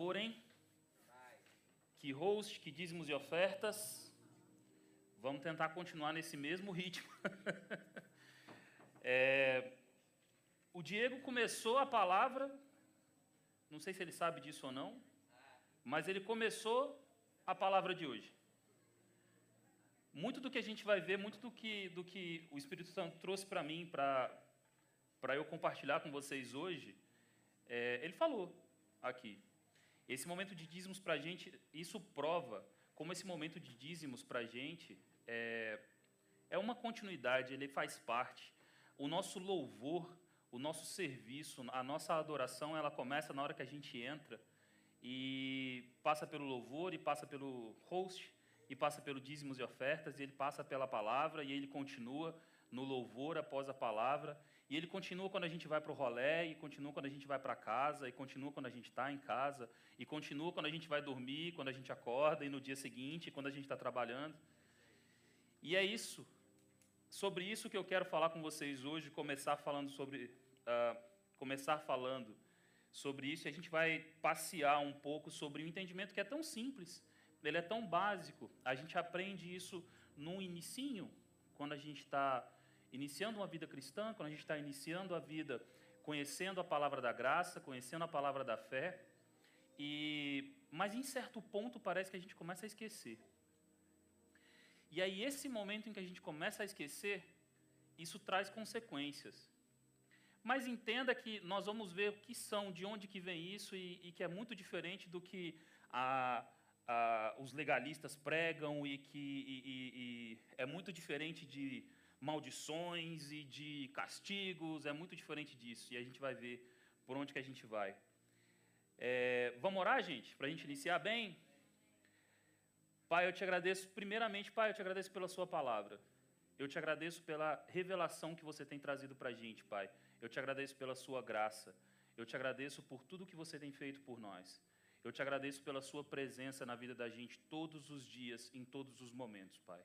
louvor, hein? Que host, que dízimos e ofertas. Vamos tentar continuar nesse mesmo ritmo. é, o Diego começou a palavra, não sei se ele sabe disso ou não, mas ele começou a palavra de hoje. Muito do que a gente vai ver, muito do que, do que o Espírito Santo trouxe para mim, para eu compartilhar com vocês hoje, é, ele falou aqui. Esse momento de dízimos para a gente, isso prova como esse momento de dízimos para a gente é, é uma continuidade, ele faz parte. O nosso louvor, o nosso serviço, a nossa adoração, ela começa na hora que a gente entra e passa pelo louvor e passa pelo host e passa pelo dízimos e ofertas e ele passa pela palavra e ele continua no louvor após a palavra e ele continua quando a gente vai para o rolé, e continua quando a gente vai para casa, e continua quando a gente está em casa, e continua quando a gente vai dormir, quando a gente acorda, e no dia seguinte, quando a gente está trabalhando. E é isso, sobre isso que eu quero falar com vocês hoje, começar falando sobre, uh, começar falando sobre isso, e a gente vai passear um pouco sobre um entendimento que é tão simples, ele é tão básico, a gente aprende isso num inicinho, quando a gente está iniciando uma vida cristã, quando a gente está iniciando a vida conhecendo a palavra da graça, conhecendo a palavra da fé, e mas em certo ponto parece que a gente começa a esquecer. E aí esse momento em que a gente começa a esquecer, isso traz consequências. Mas entenda que nós vamos ver o que são, de onde que vem isso e, e que é muito diferente do que a, a, os legalistas pregam e que e, e, é muito diferente de maldições e de castigos, é muito diferente disso, e a gente vai ver por onde que a gente vai. É, vamos orar, gente, para a gente iniciar bem? Pai, eu te agradeço, primeiramente, Pai, eu te agradeço pela Sua palavra. Eu te agradeço pela revelação que você tem trazido para a gente, Pai. Eu te agradeço pela Sua graça. Eu te agradeço por tudo que você tem feito por nós. Eu te agradeço pela Sua presença na vida da gente todos os dias, em todos os momentos, Pai.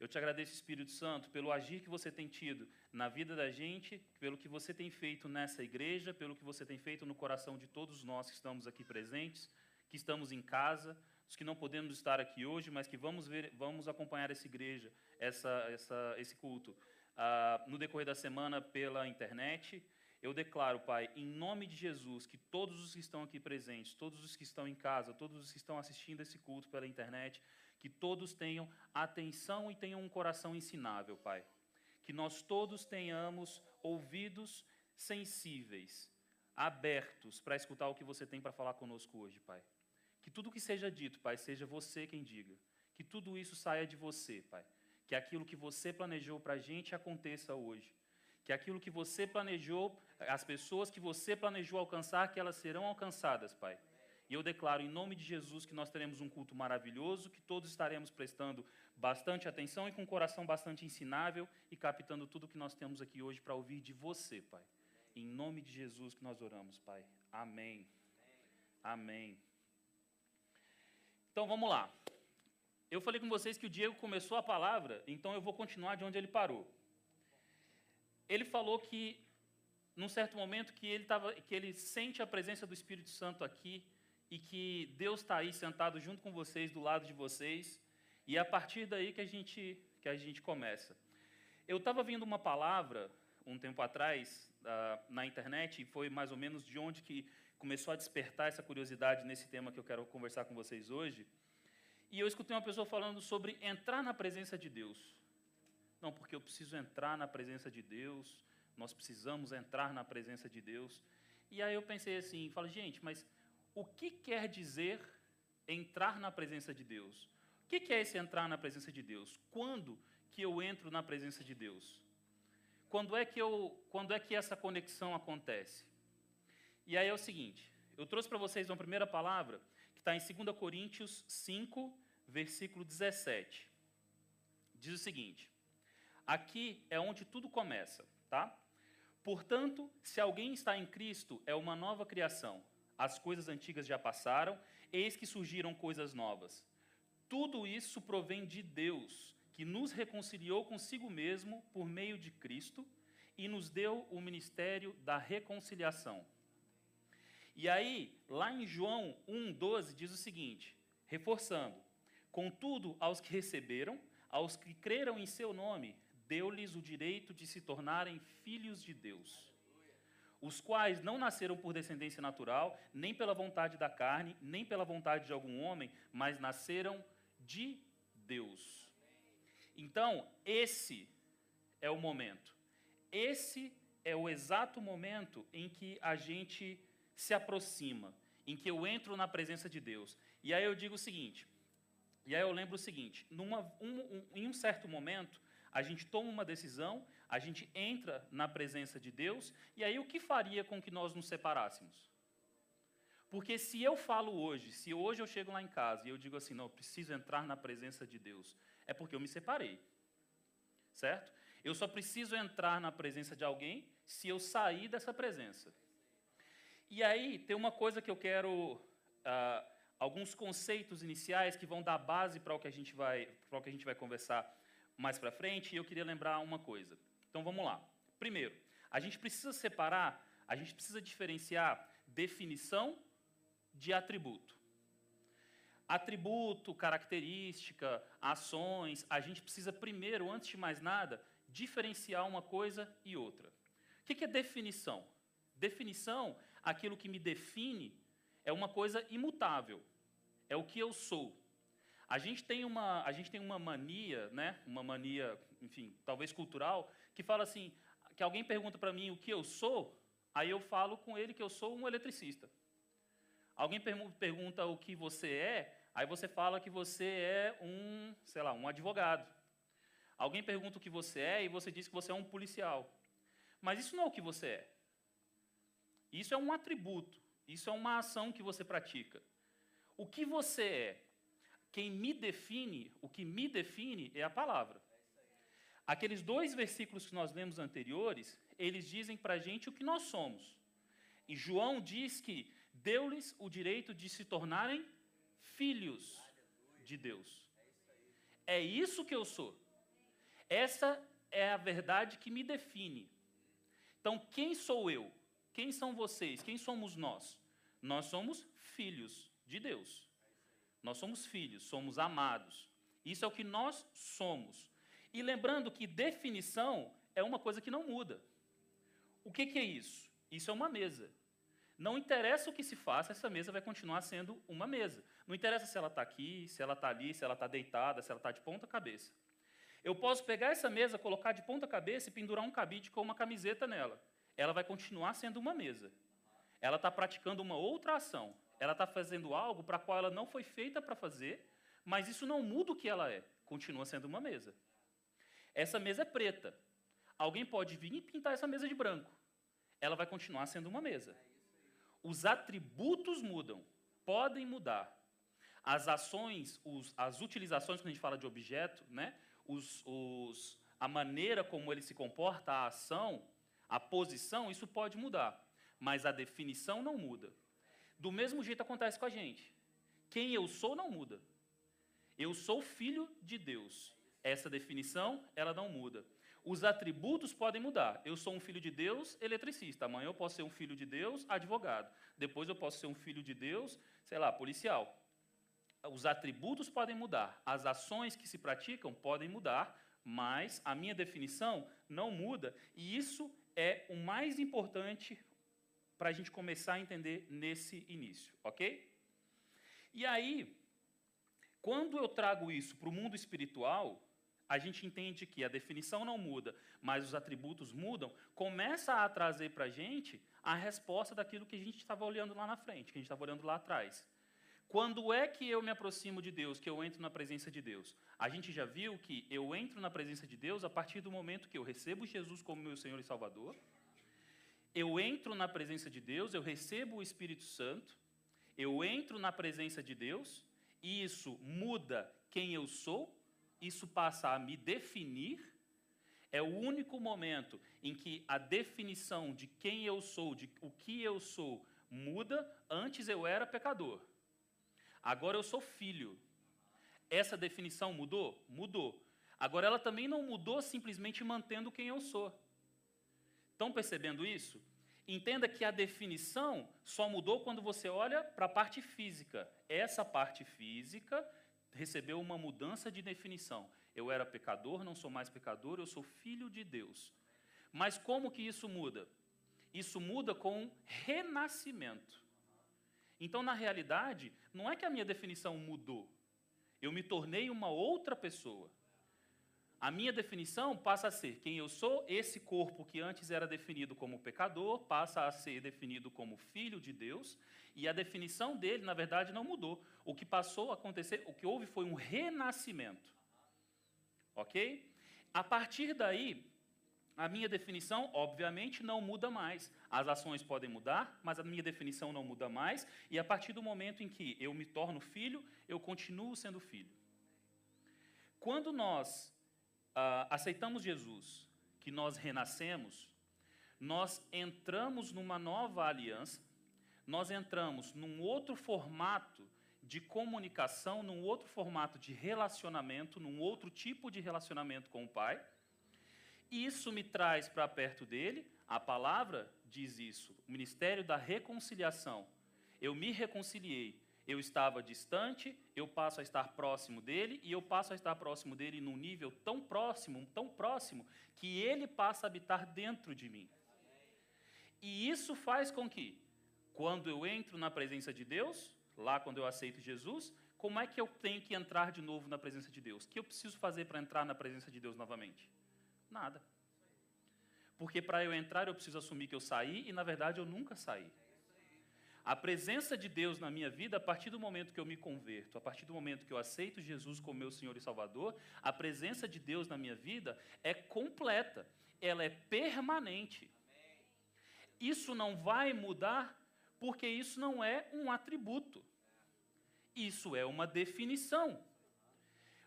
Eu te agradeço, Espírito Santo, pelo agir que você tem tido na vida da gente, pelo que você tem feito nessa igreja, pelo que você tem feito no coração de todos nós que estamos aqui presentes, que estamos em casa, os que não podemos estar aqui hoje, mas que vamos ver, vamos acompanhar essa igreja, essa, essa, esse culto ah, no decorrer da semana pela internet. Eu declaro, Pai, em nome de Jesus, que todos os que estão aqui presentes, todos os que estão em casa, todos os que estão assistindo esse culto pela internet, que todos tenham atenção e tenham um coração ensinável, Pai. Que nós todos tenhamos ouvidos sensíveis, abertos para escutar o que você tem para falar conosco hoje, Pai. Que tudo que seja dito, Pai, seja você quem diga. Que tudo isso saia de você, Pai. Que aquilo que você planejou para a gente aconteça hoje. Que aquilo que você planejou, as pessoas que você planejou alcançar, que elas serão alcançadas, Pai. E eu declaro em nome de Jesus que nós teremos um culto maravilhoso, que todos estaremos prestando bastante atenção e com um coração bastante ensinável e captando tudo que nós temos aqui hoje para ouvir de você, Pai. Em nome de Jesus que nós oramos, Pai. Amém. Amém. Então vamos lá. Eu falei com vocês que o Diego começou a palavra, então eu vou continuar de onde ele parou. Ele falou que num certo momento que ele tava, que ele sente a presença do Espírito Santo aqui e que Deus está aí sentado junto com vocês, do lado de vocês, e é a partir daí que a gente, que a gente começa. Eu estava vendo uma palavra um tempo atrás uh, na internet, e foi mais ou menos de onde que começou a despertar essa curiosidade nesse tema que eu quero conversar com vocês hoje. E eu escutei uma pessoa falando sobre entrar na presença de Deus. Não, porque eu preciso entrar na presença de Deus, nós precisamos entrar na presença de Deus. E aí eu pensei assim, falei, gente, mas o que quer dizer entrar na presença de Deus? O que é esse entrar na presença de Deus? Quando que eu entro na presença de Deus? Quando é que, eu, quando é que essa conexão acontece? E aí é o seguinte, eu trouxe para vocês uma primeira palavra que está em 2 Coríntios 5, versículo 17. Diz o seguinte: Aqui é onde tudo começa, tá? Portanto, se alguém está em Cristo, é uma nova criação as coisas antigas já passaram, eis que surgiram coisas novas. Tudo isso provém de Deus, que nos reconciliou consigo mesmo por meio de Cristo e nos deu o ministério da reconciliação. E aí, lá em João 1,12, diz o seguinte, reforçando: Contudo, aos que receberam, aos que creram em seu nome, deu-lhes o direito de se tornarem filhos de Deus os quais não nasceram por descendência natural, nem pela vontade da carne, nem pela vontade de algum homem, mas nasceram de Deus. Então, esse é o momento. Esse é o exato momento em que a gente se aproxima, em que eu entro na presença de Deus. E aí eu digo o seguinte, e aí eu lembro o seguinte: numa, um, um, em um certo momento, a gente toma uma decisão, a gente entra na presença de Deus, e aí o que faria com que nós nos separássemos? Porque se eu falo hoje, se hoje eu chego lá em casa e eu digo assim, não, eu preciso entrar na presença de Deus, é porque eu me separei. Certo? Eu só preciso entrar na presença de alguém se eu sair dessa presença. E aí tem uma coisa que eu quero, ah, alguns conceitos iniciais que vão dar base para o que a gente vai, para o que a gente vai conversar mais para frente, e eu queria lembrar uma coisa. Então vamos lá. Primeiro, a gente precisa separar, a gente precisa diferenciar definição de atributo. Atributo, característica, ações, a gente precisa primeiro, antes de mais nada, diferenciar uma coisa e outra. O que é definição? Definição, aquilo que me define, é uma coisa imutável, é o que eu sou. A gente tem uma, a gente tem uma mania, né? Uma mania, enfim, talvez cultural, que fala assim, que alguém pergunta para mim o que eu sou, aí eu falo com ele que eu sou um eletricista. Alguém pergunta o que você é, aí você fala que você é um, sei lá, um advogado. Alguém pergunta o que você é e você diz que você é um policial. Mas isso não é o que você é. Isso é um atributo. Isso é uma ação que você pratica. O que você é? Quem me define, o que me define é a palavra. Aqueles dois versículos que nós lemos anteriores, eles dizem para a gente o que nós somos. E João diz que deu-lhes o direito de se tornarem filhos de Deus. É isso que eu sou. Essa é a verdade que me define. Então, quem sou eu? Quem são vocês? Quem somos nós? Nós somos filhos de Deus. Nós somos filhos, somos amados. Isso é o que nós somos. E lembrando que definição é uma coisa que não muda. O que, que é isso? Isso é uma mesa. Não interessa o que se faça, essa mesa vai continuar sendo uma mesa. Não interessa se ela está aqui, se ela está ali, se ela está deitada, se ela está de ponta cabeça. Eu posso pegar essa mesa, colocar de ponta cabeça e pendurar um cabide com uma camiseta nela. Ela vai continuar sendo uma mesa. Ela está praticando uma outra ação. Ela está fazendo algo para qual ela não foi feita para fazer, mas isso não muda o que ela é. Continua sendo uma mesa. Essa mesa é preta. Alguém pode vir e pintar essa mesa de branco. Ela vai continuar sendo uma mesa. Os atributos mudam, podem mudar. As ações, os, as utilizações, quando a gente fala de objeto, né? Os, os, a maneira como ele se comporta, a ação, a posição, isso pode mudar. Mas a definição não muda. Do mesmo jeito acontece com a gente. Quem eu sou não muda. Eu sou filho de Deus. Essa definição, ela não muda. Os atributos podem mudar. Eu sou um filho de Deus, eletricista. Amanhã eu posso ser um filho de Deus, advogado. Depois eu posso ser um filho de Deus, sei lá, policial. Os atributos podem mudar. As ações que se praticam podem mudar, mas a minha definição não muda. E isso é o mais importante para a gente começar a entender nesse início, ok? E aí, quando eu trago isso para o mundo espiritual, a gente entende que a definição não muda, mas os atributos mudam, começa a trazer para a gente a resposta daquilo que a gente estava olhando lá na frente, que a gente estava olhando lá atrás. Quando é que eu me aproximo de Deus, que eu entro na presença de Deus? A gente já viu que eu entro na presença de Deus a partir do momento que eu recebo Jesus como meu Senhor e Salvador, eu entro na presença de Deus, eu recebo o Espírito Santo, eu entro na presença de Deus, e isso muda quem eu sou, isso passa a me definir. É o único momento em que a definição de quem eu sou, de o que eu sou, muda. Antes eu era pecador, agora eu sou filho. Essa definição mudou? Mudou. Agora ela também não mudou simplesmente mantendo quem eu sou. Estão percebendo isso? Entenda que a definição só mudou quando você olha para a parte física. Essa parte física recebeu uma mudança de definição. Eu era pecador, não sou mais pecador, eu sou filho de Deus. Mas como que isso muda? Isso muda com renascimento. Então, na realidade, não é que a minha definição mudou. Eu me tornei uma outra pessoa. A minha definição passa a ser quem eu sou, esse corpo que antes era definido como pecador, passa a ser definido como filho de Deus, e a definição dele, na verdade, não mudou. O que passou a acontecer, o que houve foi um renascimento. Ok? A partir daí, a minha definição, obviamente, não muda mais. As ações podem mudar, mas a minha definição não muda mais, e a partir do momento em que eu me torno filho, eu continuo sendo filho. Quando nós aceitamos Jesus, que nós renascemos, nós entramos numa nova aliança, nós entramos num outro formato de comunicação, num outro formato de relacionamento, num outro tipo de relacionamento com o Pai. Isso me traz para perto dele, a palavra diz isso, o ministério da reconciliação. Eu me reconciliei, eu estava distante, eu passo a estar próximo dele, e eu passo a estar próximo dele num nível tão próximo, tão próximo, que ele passa a habitar dentro de mim. E isso faz com que, quando eu entro na presença de Deus, lá quando eu aceito Jesus, como é que eu tenho que entrar de novo na presença de Deus? O que eu preciso fazer para entrar na presença de Deus novamente? Nada. Porque para eu entrar eu preciso assumir que eu saí e na verdade eu nunca saí. A presença de Deus na minha vida, a partir do momento que eu me converto, a partir do momento que eu aceito Jesus como meu Senhor e Salvador, a presença de Deus na minha vida é completa, ela é permanente. Isso não vai mudar, porque isso não é um atributo, isso é uma definição.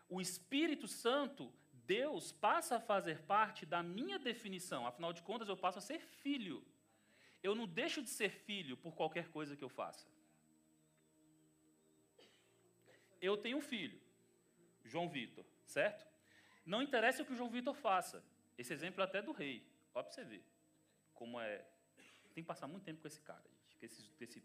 O Espírito Santo, Deus, passa a fazer parte da minha definição, afinal de contas, eu passo a ser filho eu não deixo de ser filho por qualquer coisa que eu faça. Eu tenho um filho, João Vitor, certo? Não interessa o que o João Vitor faça. Esse exemplo é até do rei. Olha para você ver como é. Tem que passar muito tempo com esse cara, gente. Esse, esse...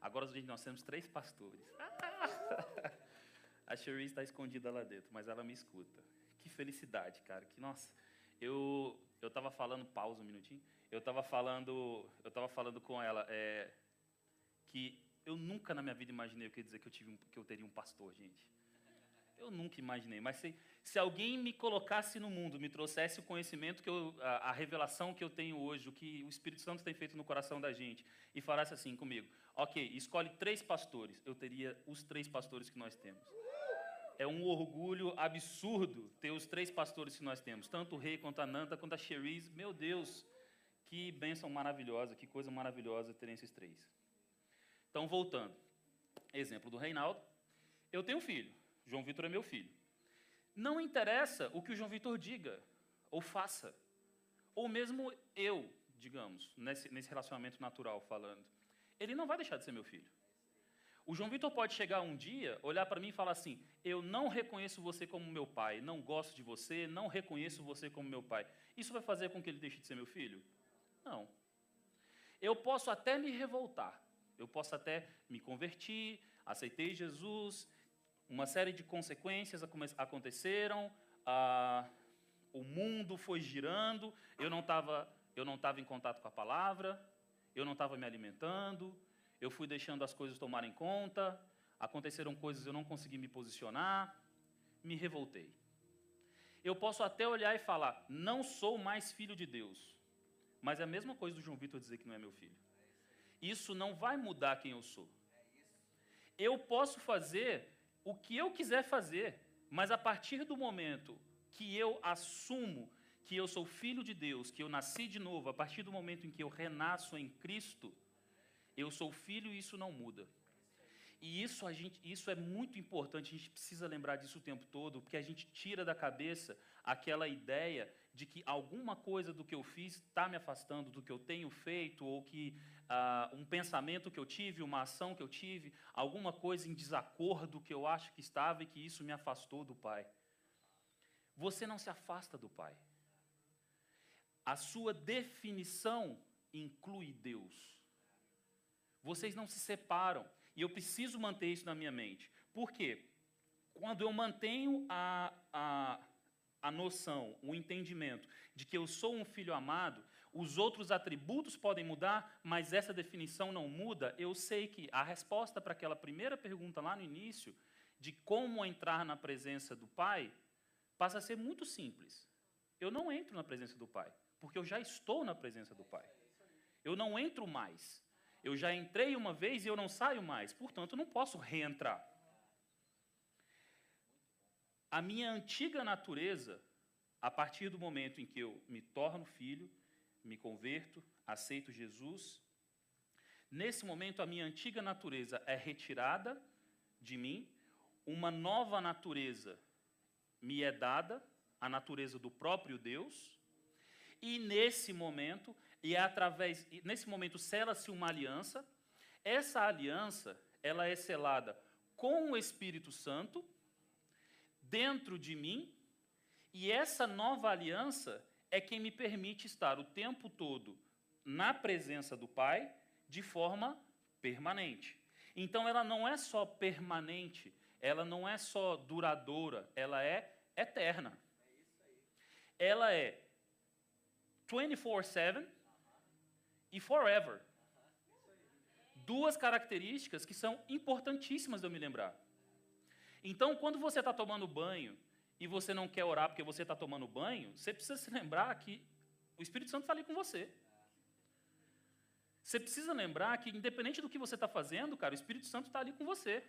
Agora nós temos três pastores. A Cherise está escondida lá dentro, mas ela me escuta. Que felicidade, cara. Que nossa. Eu eu estava falando, pausa um minutinho eu estava falando, eu estava falando com ela é, que eu nunca na minha vida imaginei o que dizer que eu tive que eu teria um pastor, gente. Eu nunca imaginei, mas se, se alguém me colocasse no mundo, me trouxesse o conhecimento que eu, a, a, revelação que eu tenho hoje, o que o Espírito Santo tem feito no coração da gente, e falasse assim comigo: ok, escolhe três pastores, eu teria os três pastores que nós temos. É um orgulho absurdo ter os três pastores que nós temos, tanto o rei quanto a Nanta, quanto a Cherise. Meu Deus, que bênção maravilhosa, que coisa maravilhosa terem esses três. Então, voltando. Exemplo do Reinaldo. Eu tenho um filho. João Vitor é meu filho. Não interessa o que o João Vitor diga ou faça. Ou mesmo eu, digamos, nesse, nesse relacionamento natural falando. Ele não vai deixar de ser meu filho. O João Vitor pode chegar um dia, olhar para mim e falar assim: Eu não reconheço você como meu pai, não gosto de você, não reconheço você como meu pai. Isso vai fazer com que ele deixe de ser meu filho? Não. Eu posso até me revoltar, eu posso até me convertir, aceitei Jesus, uma série de consequências aconteceram, ah, o mundo foi girando, eu não estava eu não estava em contato com a palavra, eu não estava me alimentando, eu fui deixando as coisas tomarem conta, aconteceram coisas eu não consegui me posicionar, me revoltei. Eu posso até olhar e falar: não sou mais filho de Deus. Mas é a mesma coisa do João Vitor dizer que não é meu filho. Isso não vai mudar quem eu sou. Eu posso fazer o que eu quiser fazer, mas a partir do momento que eu assumo que eu sou filho de Deus, que eu nasci de novo, a partir do momento em que eu renasço em Cristo, eu sou filho e isso não muda. E isso, a gente, isso é muito importante, a gente precisa lembrar disso o tempo todo, porque a gente tira da cabeça aquela ideia de que alguma coisa do que eu fiz está me afastando do que eu tenho feito, ou que uh, um pensamento que eu tive, uma ação que eu tive, alguma coisa em desacordo que eu acho que estava e que isso me afastou do Pai. Você não se afasta do Pai. A sua definição inclui Deus. Vocês não se separam. E eu preciso manter isso na minha mente. Por quê? Quando eu mantenho a, a, a noção, o entendimento de que eu sou um filho amado, os outros atributos podem mudar, mas essa definição não muda. Eu sei que a resposta para aquela primeira pergunta lá no início, de como entrar na presença do Pai, passa a ser muito simples. Eu não entro na presença do Pai, porque eu já estou na presença do Pai. Eu não entro mais. Eu já entrei uma vez e eu não saio mais, portanto, eu não posso reentrar. A minha antiga natureza, a partir do momento em que eu me torno filho, me converto, aceito Jesus, nesse momento a minha antiga natureza é retirada de mim, uma nova natureza me é dada, a natureza do próprio Deus, e nesse momento, e é através, nesse momento sela-se uma aliança, essa aliança, ela é selada com o Espírito Santo, dentro de mim, e essa nova aliança é quem me permite estar o tempo todo na presença do Pai de forma permanente. Então ela não é só permanente, ela não é só duradoura, ela é eterna. Ela é 24/7 e forever. Duas características que são importantíssimas de eu me lembrar. Então, quando você está tomando banho e você não quer orar porque você está tomando banho, você precisa se lembrar que o Espírito Santo está ali com você. Você precisa lembrar que, independente do que você está fazendo, cara, o Espírito Santo está ali com você.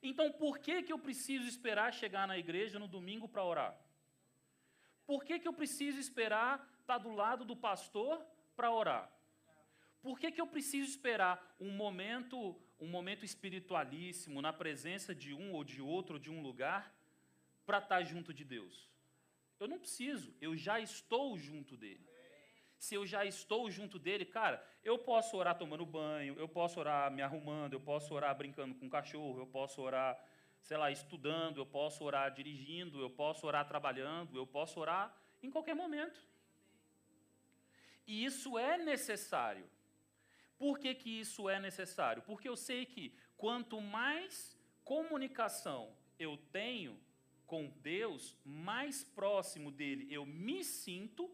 Então, por que, que eu preciso esperar chegar na igreja no domingo para orar? Por que, que eu preciso esperar estar tá do lado do pastor para orar? Por que, que eu preciso esperar um momento um momento espiritualíssimo na presença de um ou de outro, de um lugar, para estar junto de Deus. Eu não preciso, eu já estou junto dele. Se eu já estou junto dele, cara, eu posso orar tomando banho, eu posso orar me arrumando, eu posso orar brincando com o cachorro, eu posso orar, sei lá, estudando, eu posso orar dirigindo, eu posso orar trabalhando, eu posso orar em qualquer momento. E isso é necessário. Por que, que isso é necessário? Porque eu sei que quanto mais comunicação eu tenho com Deus, mais próximo dele eu me sinto.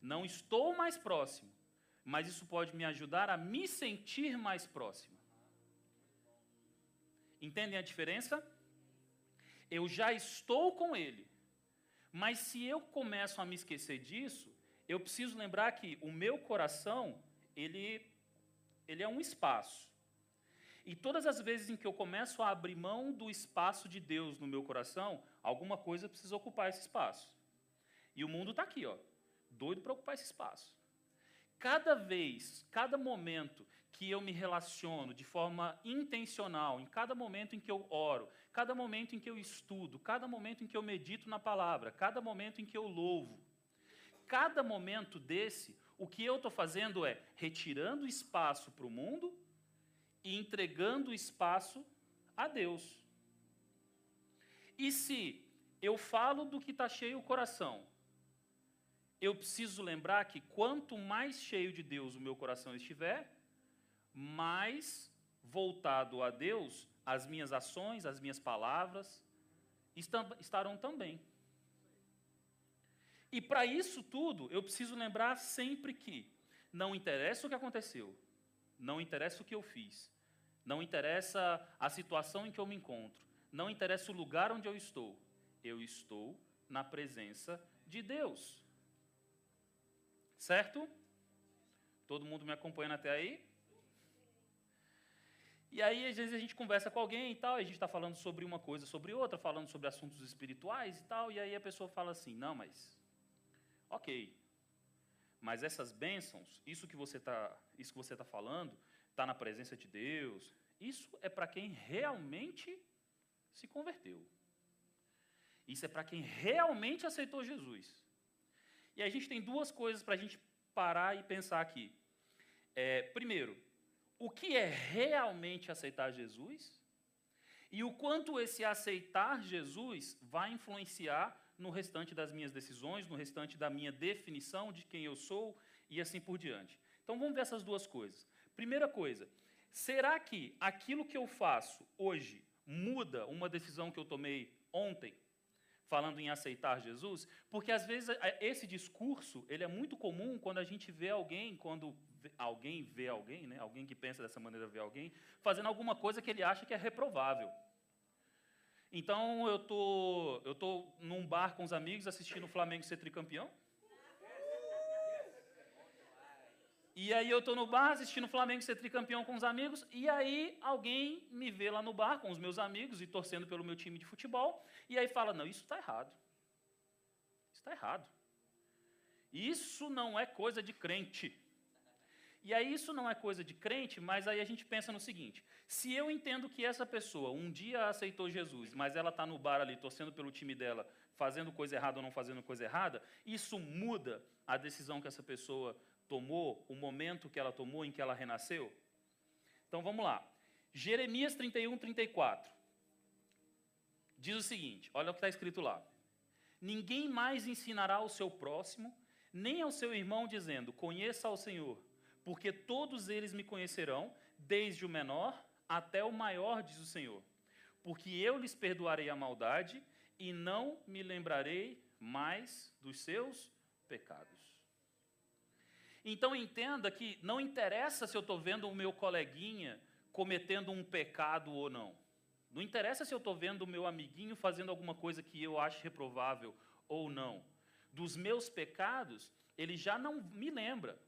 Não estou mais próximo, mas isso pode me ajudar a me sentir mais próximo. Entendem a diferença? Eu já estou com ele, mas se eu começo a me esquecer disso, eu preciso lembrar que o meu coração, ele, ele é um espaço. E todas as vezes em que eu começo a abrir mão do espaço de Deus no meu coração, alguma coisa precisa ocupar esse espaço. E o mundo está aqui, ó, doido para ocupar esse espaço. Cada vez, cada momento que eu me relaciono de forma intencional, em cada momento em que eu oro, cada momento em que eu estudo, cada momento em que eu medito na palavra, cada momento em que eu louvo, cada momento desse, o que eu estou fazendo é retirando espaço para o mundo e entregando espaço a Deus. E se eu falo do que está cheio o coração, eu preciso lembrar que quanto mais cheio de Deus o meu coração estiver, mais voltado a Deus as minhas ações, as minhas palavras estarão também. E para isso tudo, eu preciso lembrar sempre que não interessa o que aconteceu, não interessa o que eu fiz, não interessa a situação em que eu me encontro, não interessa o lugar onde eu estou, eu estou na presença de Deus. Certo? Todo mundo me acompanhando até aí? E aí, às vezes, a gente conversa com alguém e tal, e a gente está falando sobre uma coisa, sobre outra, falando sobre assuntos espirituais e tal, e aí a pessoa fala assim: não, mas Ok. Mas essas bênçãos, isso que você está isso que você tá falando, está na presença de Deus, isso é para quem realmente se converteu. Isso é para quem realmente aceitou Jesus. E a gente tem duas coisas para a gente parar e pensar aqui. É, primeiro, o que é realmente aceitar Jesus? E o quanto esse aceitar Jesus vai influenciar no restante das minhas decisões, no restante da minha definição de quem eu sou e assim por diante. Então vamos ver essas duas coisas. Primeira coisa, será que aquilo que eu faço hoje muda uma decisão que eu tomei ontem? falando em aceitar Jesus, porque às vezes esse discurso ele é muito comum quando a gente vê alguém, quando alguém vê alguém, né, alguém que pensa dessa maneira vê alguém, fazendo alguma coisa que ele acha que é reprovável. Então eu tô, eu tô num bar com os amigos assistindo o Flamengo ser tricampeão. E aí eu estou no bar assistindo o Flamengo ser tricampeão com os amigos, e aí alguém me vê lá no bar com os meus amigos e torcendo pelo meu time de futebol, e aí fala: não, isso está errado. Isso está errado. Isso não é coisa de crente. E aí isso não é coisa de crente, mas aí a gente pensa no seguinte: se eu entendo que essa pessoa um dia aceitou Jesus, mas ela está no bar ali torcendo pelo time dela, fazendo coisa errada ou não fazendo coisa errada, isso muda a decisão que essa pessoa tomou, o momento que ela tomou, em que ela renasceu? Então vamos lá. Jeremias 31, 34. Diz o seguinte: olha o que está escrito lá. Ninguém mais ensinará ao seu próximo, nem ao seu irmão, dizendo: Conheça ao Senhor, porque todos eles me conhecerão, desde o menor até o maior, diz o Senhor. Porque eu lhes perdoarei a maldade e não me lembrarei mais dos seus pecados. Então entenda que não interessa se eu estou vendo o meu coleguinha cometendo um pecado ou não. Não interessa se eu estou vendo o meu amiguinho fazendo alguma coisa que eu acho reprovável ou não. Dos meus pecados, ele já não me lembra.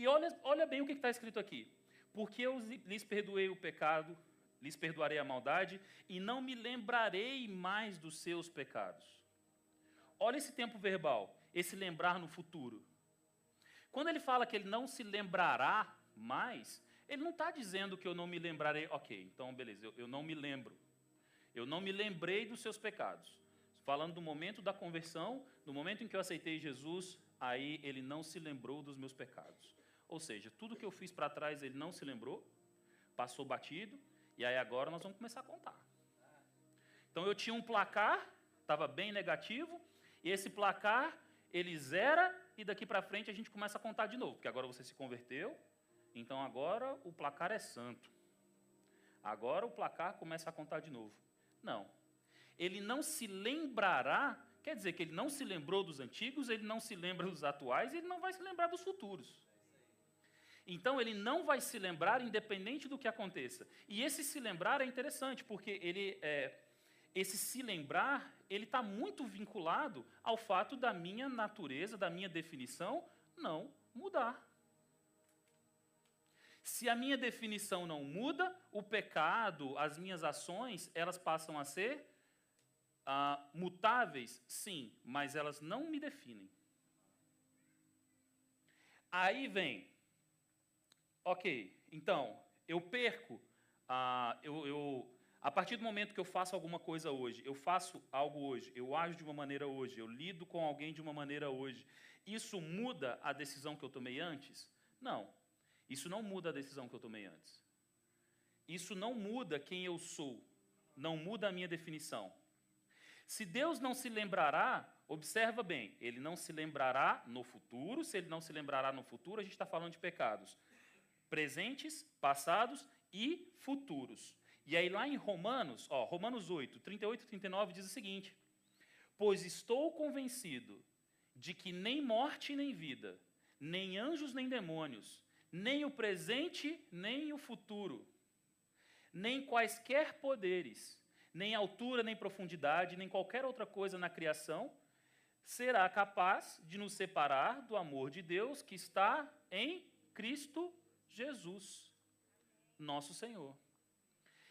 E olha, olha bem o que está escrito aqui. Porque eu lhes perdoei o pecado, lhes perdoarei a maldade, e não me lembrarei mais dos seus pecados. Olha esse tempo verbal, esse lembrar no futuro. Quando ele fala que ele não se lembrará mais, ele não está dizendo que eu não me lembrarei. Ok, então beleza, eu, eu não me lembro. Eu não me lembrei dos seus pecados. Falando do momento da conversão, do momento em que eu aceitei Jesus, aí ele não se lembrou dos meus pecados. Ou seja, tudo que eu fiz para trás ele não se lembrou, passou batido, e aí agora nós vamos começar a contar. Então eu tinha um placar, estava bem negativo, e esse placar ele zera e daqui para frente a gente começa a contar de novo, porque agora você se converteu, então agora o placar é santo. Agora o placar começa a contar de novo. Não. Ele não se lembrará, quer dizer que ele não se lembrou dos antigos, ele não se lembra dos atuais, ele não vai se lembrar dos futuros. Então ele não vai se lembrar independente do que aconteça. E esse se lembrar é interessante, porque ele é, esse se lembrar, ele está muito vinculado ao fato da minha natureza, da minha definição, não mudar. Se a minha definição não muda, o pecado, as minhas ações, elas passam a ser ah, mutáveis, sim, mas elas não me definem. Aí vem, ok, então, eu perco, ah, eu, eu a partir do momento que eu faço alguma coisa hoje, eu faço algo hoje, eu ajo de uma maneira hoje, eu lido com alguém de uma maneira hoje, isso muda a decisão que eu tomei antes? Não. Isso não muda a decisão que eu tomei antes. Isso não muda quem eu sou. Não muda a minha definição. Se Deus não se lembrará, observa bem, ele não se lembrará no futuro. Se ele não se lembrará no futuro, a gente está falando de pecados presentes, passados e futuros. E aí lá em Romanos, ó, Romanos 8, 38 e 39 diz o seguinte: Pois estou convencido de que nem morte nem vida, nem anjos nem demônios, nem o presente nem o futuro, nem quaisquer poderes, nem altura nem profundidade, nem qualquer outra coisa na criação será capaz de nos separar do amor de Deus que está em Cristo Jesus, nosso Senhor.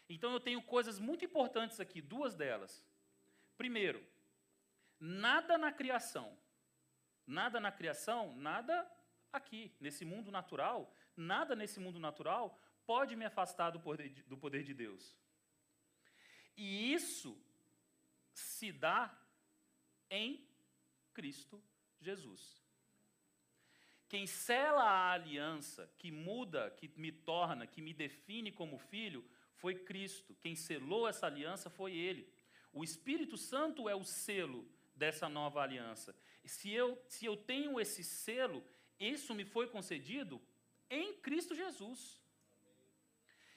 Então eu tenho coisas muito importantes aqui, duas delas. Primeiro, nada na criação, nada na criação, nada aqui, nesse mundo natural, nada nesse mundo natural pode me afastar do poder de, do poder de Deus. E isso se dá em Cristo Jesus. Quem sela a aliança, que muda, que me torna, que me define como filho, foi Cristo. Quem selou essa aliança foi Ele. O Espírito Santo é o selo dessa nova aliança. Se eu, se eu tenho esse selo, isso me foi concedido em Cristo Jesus.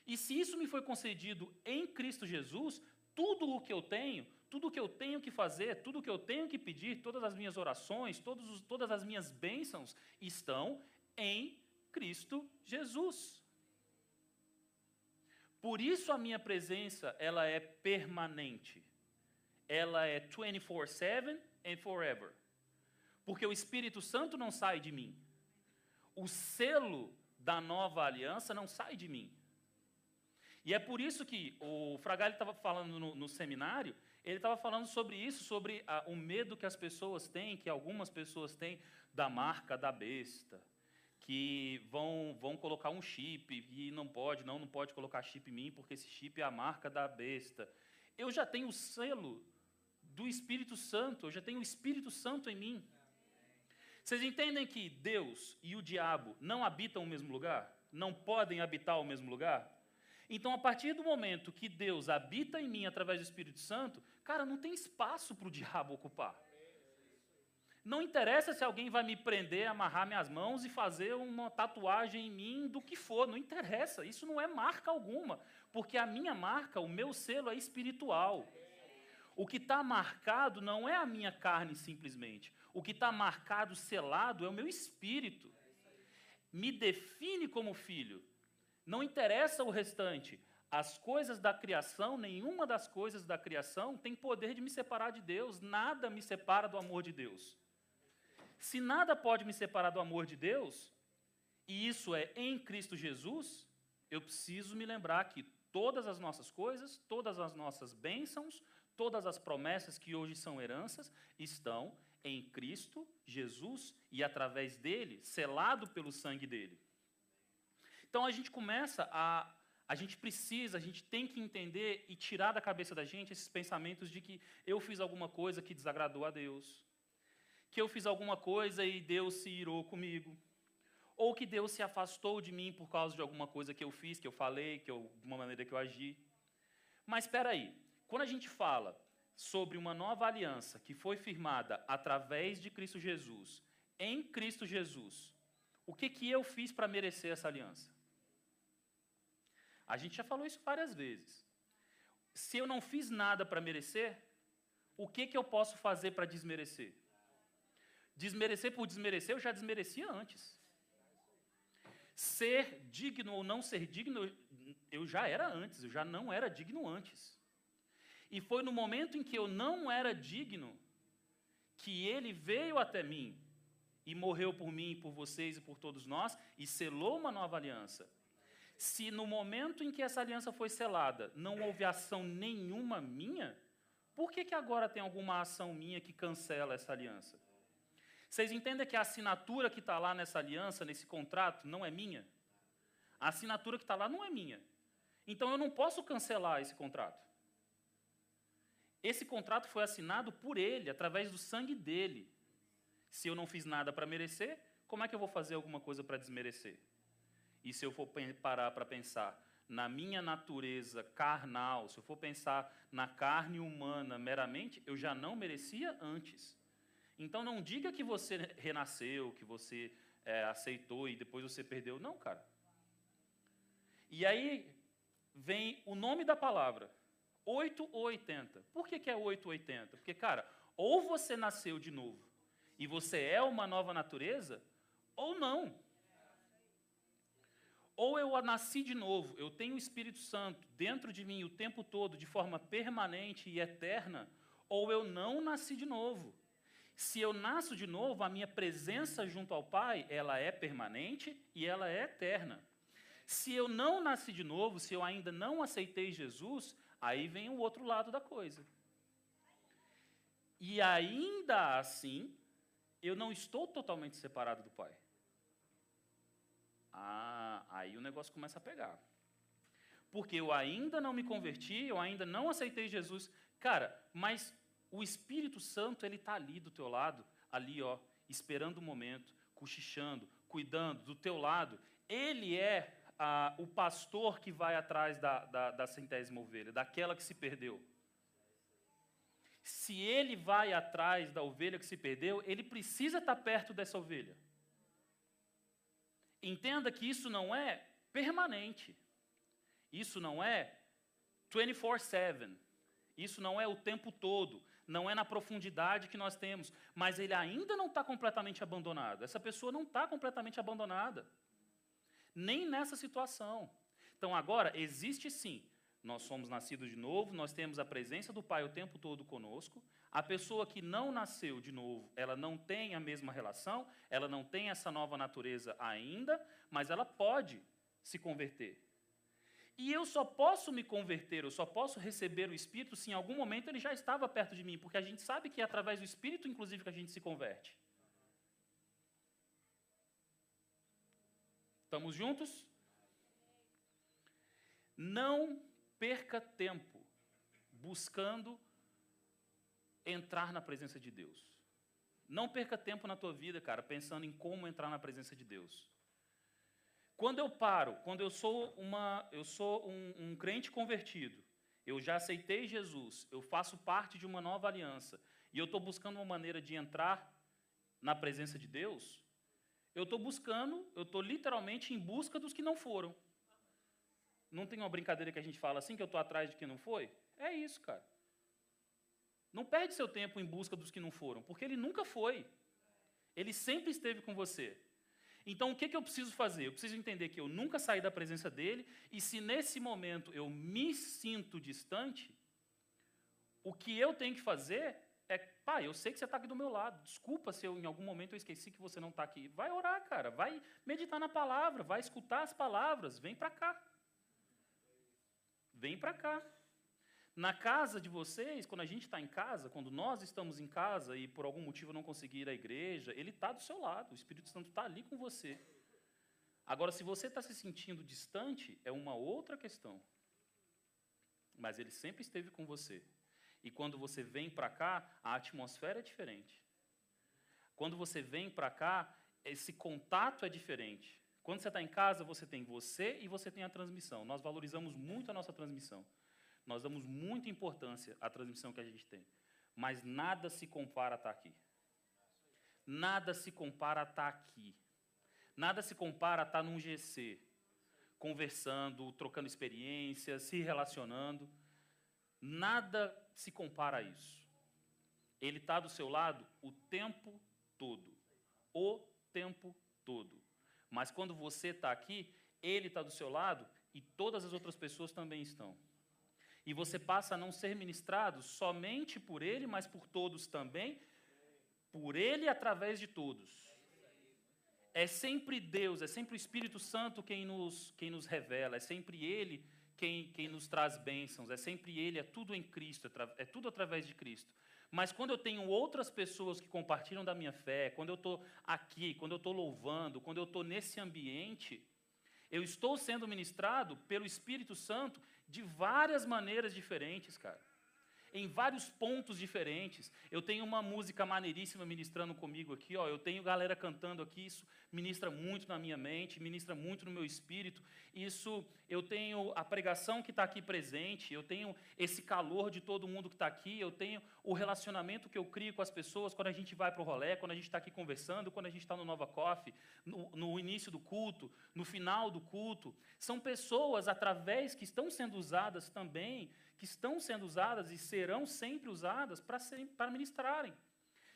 E se isso me foi concedido em Cristo Jesus, tudo o que eu tenho, tudo o que eu tenho que fazer, tudo que eu tenho que pedir, todas as minhas orações, os, todas as minhas bênçãos estão em Cristo Jesus. Por isso a minha presença, ela é permanente. Ela é 24/7 and forever. Porque o Espírito Santo não sai de mim. O selo da nova aliança não sai de mim. E é por isso que o Fragalho estava falando no, no, seminário, ele estava falando sobre isso, sobre a, o medo que as pessoas têm, que algumas pessoas têm, da marca da besta, que vão, vão colocar um chip e não pode, não, não pode colocar chip em mim, porque esse chip é a marca da besta. Eu já tenho o selo do Espírito Santo, eu já tenho o Espírito Santo em mim. Vocês entendem que Deus e o diabo não habitam o mesmo lugar? Não podem habitar o mesmo lugar? Então, a partir do momento que Deus habita em mim através do Espírito Santo, cara, não tem espaço para o diabo ocupar. Não interessa se alguém vai me prender, amarrar minhas mãos e fazer uma tatuagem em mim do que for, não interessa. Isso não é marca alguma, porque a minha marca, o meu selo é espiritual. O que está marcado não é a minha carne simplesmente. O que está marcado, selado, é o meu espírito. Me define como filho. Não interessa o restante. As coisas da criação, nenhuma das coisas da criação tem poder de me separar de Deus. Nada me separa do amor de Deus. Se nada pode me separar do amor de Deus, e isso é em Cristo Jesus, eu preciso me lembrar que todas as nossas coisas, todas as nossas bênçãos, todas as promessas que hoje são heranças, estão em Cristo Jesus e através dele, selado pelo sangue dele. Então a gente começa a. A gente precisa, a gente tem que entender e tirar da cabeça da gente esses pensamentos de que eu fiz alguma coisa que desagradou a Deus, que eu fiz alguma coisa e Deus se irou comigo, ou que Deus se afastou de mim por causa de alguma coisa que eu fiz, que eu falei, que eu, de uma maneira que eu agi. Mas espera aí, quando a gente fala sobre uma nova aliança que foi firmada através de Cristo Jesus, em Cristo Jesus, o que, que eu fiz para merecer essa aliança? A gente já falou isso várias vezes. Se eu não fiz nada para merecer, o que, que eu posso fazer para desmerecer? Desmerecer por desmerecer, eu já desmerecia antes. Ser digno ou não ser digno, eu já era antes, eu já não era digno antes. E foi no momento em que eu não era digno que ele veio até mim e morreu por mim, por vocês e por todos nós e selou uma nova aliança. Se no momento em que essa aliança foi selada não houve ação nenhuma minha, por que, que agora tem alguma ação minha que cancela essa aliança? Vocês entendem que a assinatura que está lá nessa aliança, nesse contrato, não é minha? A assinatura que está lá não é minha. Então eu não posso cancelar esse contrato. Esse contrato foi assinado por ele, através do sangue dele. Se eu não fiz nada para merecer, como é que eu vou fazer alguma coisa para desmerecer? E se eu for parar para pensar na minha natureza carnal, se eu for pensar na carne humana meramente, eu já não merecia antes. Então não diga que você renasceu, que você é, aceitou e depois você perdeu. Não, cara. E aí vem o nome da palavra, 8 ou 80. Por que, que é 8 ou 80? Porque, cara, ou você nasceu de novo e você é uma nova natureza, ou não. Ou eu nasci de novo, eu tenho o Espírito Santo dentro de mim o tempo todo, de forma permanente e eterna, ou eu não nasci de novo. Se eu nasço de novo, a minha presença junto ao Pai, ela é permanente e ela é eterna. Se eu não nasci de novo, se eu ainda não aceitei Jesus, aí vem o outro lado da coisa. E ainda assim, eu não estou totalmente separado do Pai. Ah, aí o negócio começa a pegar. Porque eu ainda não me converti, eu ainda não aceitei Jesus. Cara, mas o Espírito Santo, ele está ali do teu lado, ali, ó, esperando o momento, cochichando, cuidando do teu lado. Ele é ah, o pastor que vai atrás da, da, da centésima ovelha, daquela que se perdeu. se ele vai atrás da ovelha que se perdeu, ele precisa estar perto dessa ovelha. Entenda que isso não é permanente. Isso não é 24/7. Isso não é o tempo todo, não é na profundidade que nós temos, mas ele ainda não está completamente abandonado. Essa pessoa não está completamente abandonada, nem nessa situação. Então, agora, existe sim. Nós somos nascidos de novo, nós temos a presença do Pai o tempo todo conosco. A pessoa que não nasceu de novo, ela não tem a mesma relação, ela não tem essa nova natureza ainda, mas ela pode se converter. E eu só posso me converter, eu só posso receber o Espírito se em algum momento ele já estava perto de mim, porque a gente sabe que é através do Espírito, inclusive, que a gente se converte. Estamos juntos? Não perca tempo buscando entrar na presença de Deus. Não perca tempo na tua vida, cara, pensando em como entrar na presença de Deus. Quando eu paro, quando eu sou, uma, eu sou um, um crente convertido, eu já aceitei Jesus, eu faço parte de uma nova aliança, e eu estou buscando uma maneira de entrar na presença de Deus, eu estou buscando, eu estou literalmente em busca dos que não foram. Não tem uma brincadeira que a gente fala assim, que eu estou atrás de quem não foi? É isso, cara. Não perde seu tempo em busca dos que não foram, porque ele nunca foi. Ele sempre esteve com você. Então, o que, que eu preciso fazer? Eu preciso entender que eu nunca saí da presença dele, e se nesse momento eu me sinto distante, o que eu tenho que fazer é, pai, eu sei que você está aqui do meu lado, desculpa se eu, em algum momento eu esqueci que você não está aqui. Vai orar, cara, vai meditar na palavra, vai escutar as palavras, vem para cá. Vem para cá. Na casa de vocês, quando a gente está em casa, quando nós estamos em casa e por algum motivo não conseguir ir à igreja, ele está do seu lado, o Espírito Santo está ali com você. Agora, se você está se sentindo distante, é uma outra questão. Mas ele sempre esteve com você. E quando você vem para cá, a atmosfera é diferente. Quando você vem para cá, esse contato é diferente. Quando você está em casa, você tem você e você tem a transmissão. Nós valorizamos muito a nossa transmissão. Nós damos muita importância à transmissão que a gente tem. Mas nada se compara a estar aqui. Nada se compara a estar aqui. Nada se compara a estar num GC, conversando, trocando experiências, se relacionando. Nada se compara a isso. Ele está do seu lado o tempo todo. O tempo todo. Mas quando você está aqui, ele está do seu lado e todas as outras pessoas também estão. E você passa a não ser ministrado somente por Ele, mas por todos também, por Ele e através de todos. É sempre Deus, é sempre o Espírito Santo quem nos, quem nos revela, é sempre Ele quem, quem nos traz bênçãos, é sempre Ele, é tudo em Cristo, é, é tudo através de Cristo. Mas quando eu tenho outras pessoas que compartilham da minha fé, quando eu estou aqui, quando eu estou louvando, quando eu estou nesse ambiente, eu estou sendo ministrado pelo Espírito Santo de várias maneiras diferentes, cara. Em vários pontos diferentes. Eu tenho uma música maneiríssima ministrando comigo aqui, ó. Eu tenho galera cantando aqui, isso ministra muito na minha mente, ministra muito no meu espírito. Isso, eu tenho a pregação que está aqui presente, eu tenho esse calor de todo mundo que está aqui, eu tenho o relacionamento que eu crio com as pessoas quando a gente vai para o rolê, quando a gente está aqui conversando, quando a gente está no Nova Coffee, no, no início do culto, no final do culto. São pessoas, através, que estão sendo usadas também, que estão sendo usadas e serão sempre usadas para, para ministrarem.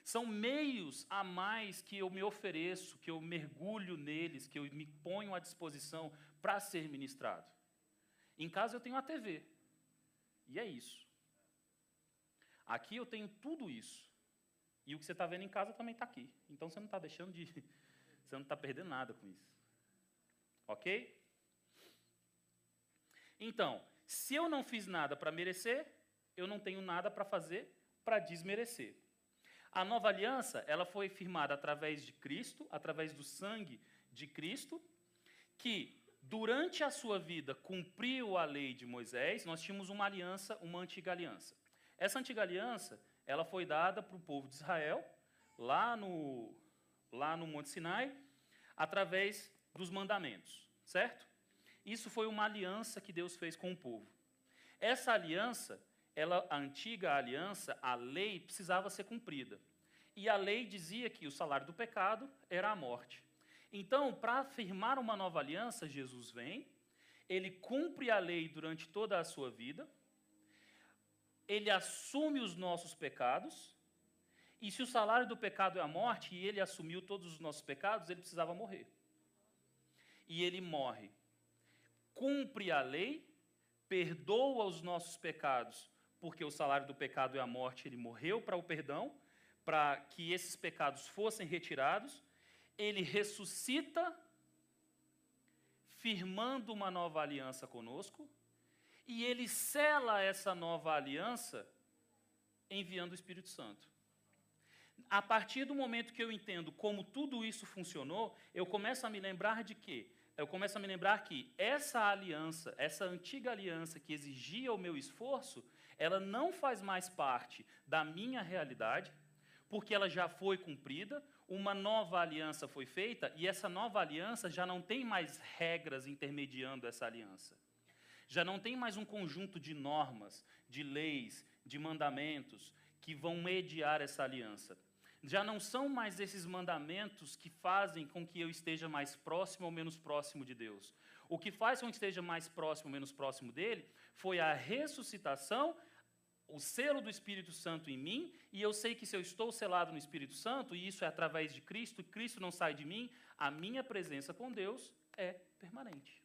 São meios a mais que eu me ofereço, que eu mergulho neles, que eu me ponho à disposição para ser ministrado. Em casa eu tenho a TV. E é isso. Aqui eu tenho tudo isso. E o que você está vendo em casa também está aqui. Então você não está deixando de. Você não está perdendo nada com isso. Ok? Então, se eu não fiz nada para merecer, eu não tenho nada para fazer para desmerecer. A nova aliança, ela foi firmada através de Cristo, através do sangue de Cristo, que durante a sua vida cumpriu a lei de Moisés. Nós tínhamos uma aliança, uma antiga aliança. Essa antiga aliança, ela foi dada para o povo de Israel, lá no, lá no Monte Sinai, através dos mandamentos, certo? Isso foi uma aliança que Deus fez com o povo. Essa aliança, ela, a antiga aliança, a lei precisava ser cumprida. E a lei dizia que o salário do pecado era a morte. Então, para afirmar uma nova aliança, Jesus vem, ele cumpre a lei durante toda a sua vida, ele assume os nossos pecados, e se o salário do pecado é a morte, e ele assumiu todos os nossos pecados, ele precisava morrer. E ele morre. Cumpre a lei, perdoa os nossos pecados, porque o salário do pecado é a morte, ele morreu para o perdão, para que esses pecados fossem retirados. Ele ressuscita, firmando uma nova aliança conosco, e ele sela essa nova aliança enviando o Espírito Santo. A partir do momento que eu entendo como tudo isso funcionou, eu começo a me lembrar de quê? Eu começo a me lembrar que essa aliança, essa antiga aliança que exigia o meu esforço, ela não faz mais parte da minha realidade, porque ela já foi cumprida, uma nova aliança foi feita e essa nova aliança já não tem mais regras intermediando essa aliança. Já não tem mais um conjunto de normas, de leis, de mandamentos que vão mediar essa aliança. Já não são mais esses mandamentos que fazem com que eu esteja mais próximo ou menos próximo de Deus. O que faz com que esteja mais próximo ou menos próximo dele foi a ressuscitação, o selo do Espírito Santo em mim, e eu sei que se eu estou selado no Espírito Santo, e isso é através de Cristo, e Cristo não sai de mim, a minha presença com Deus é permanente.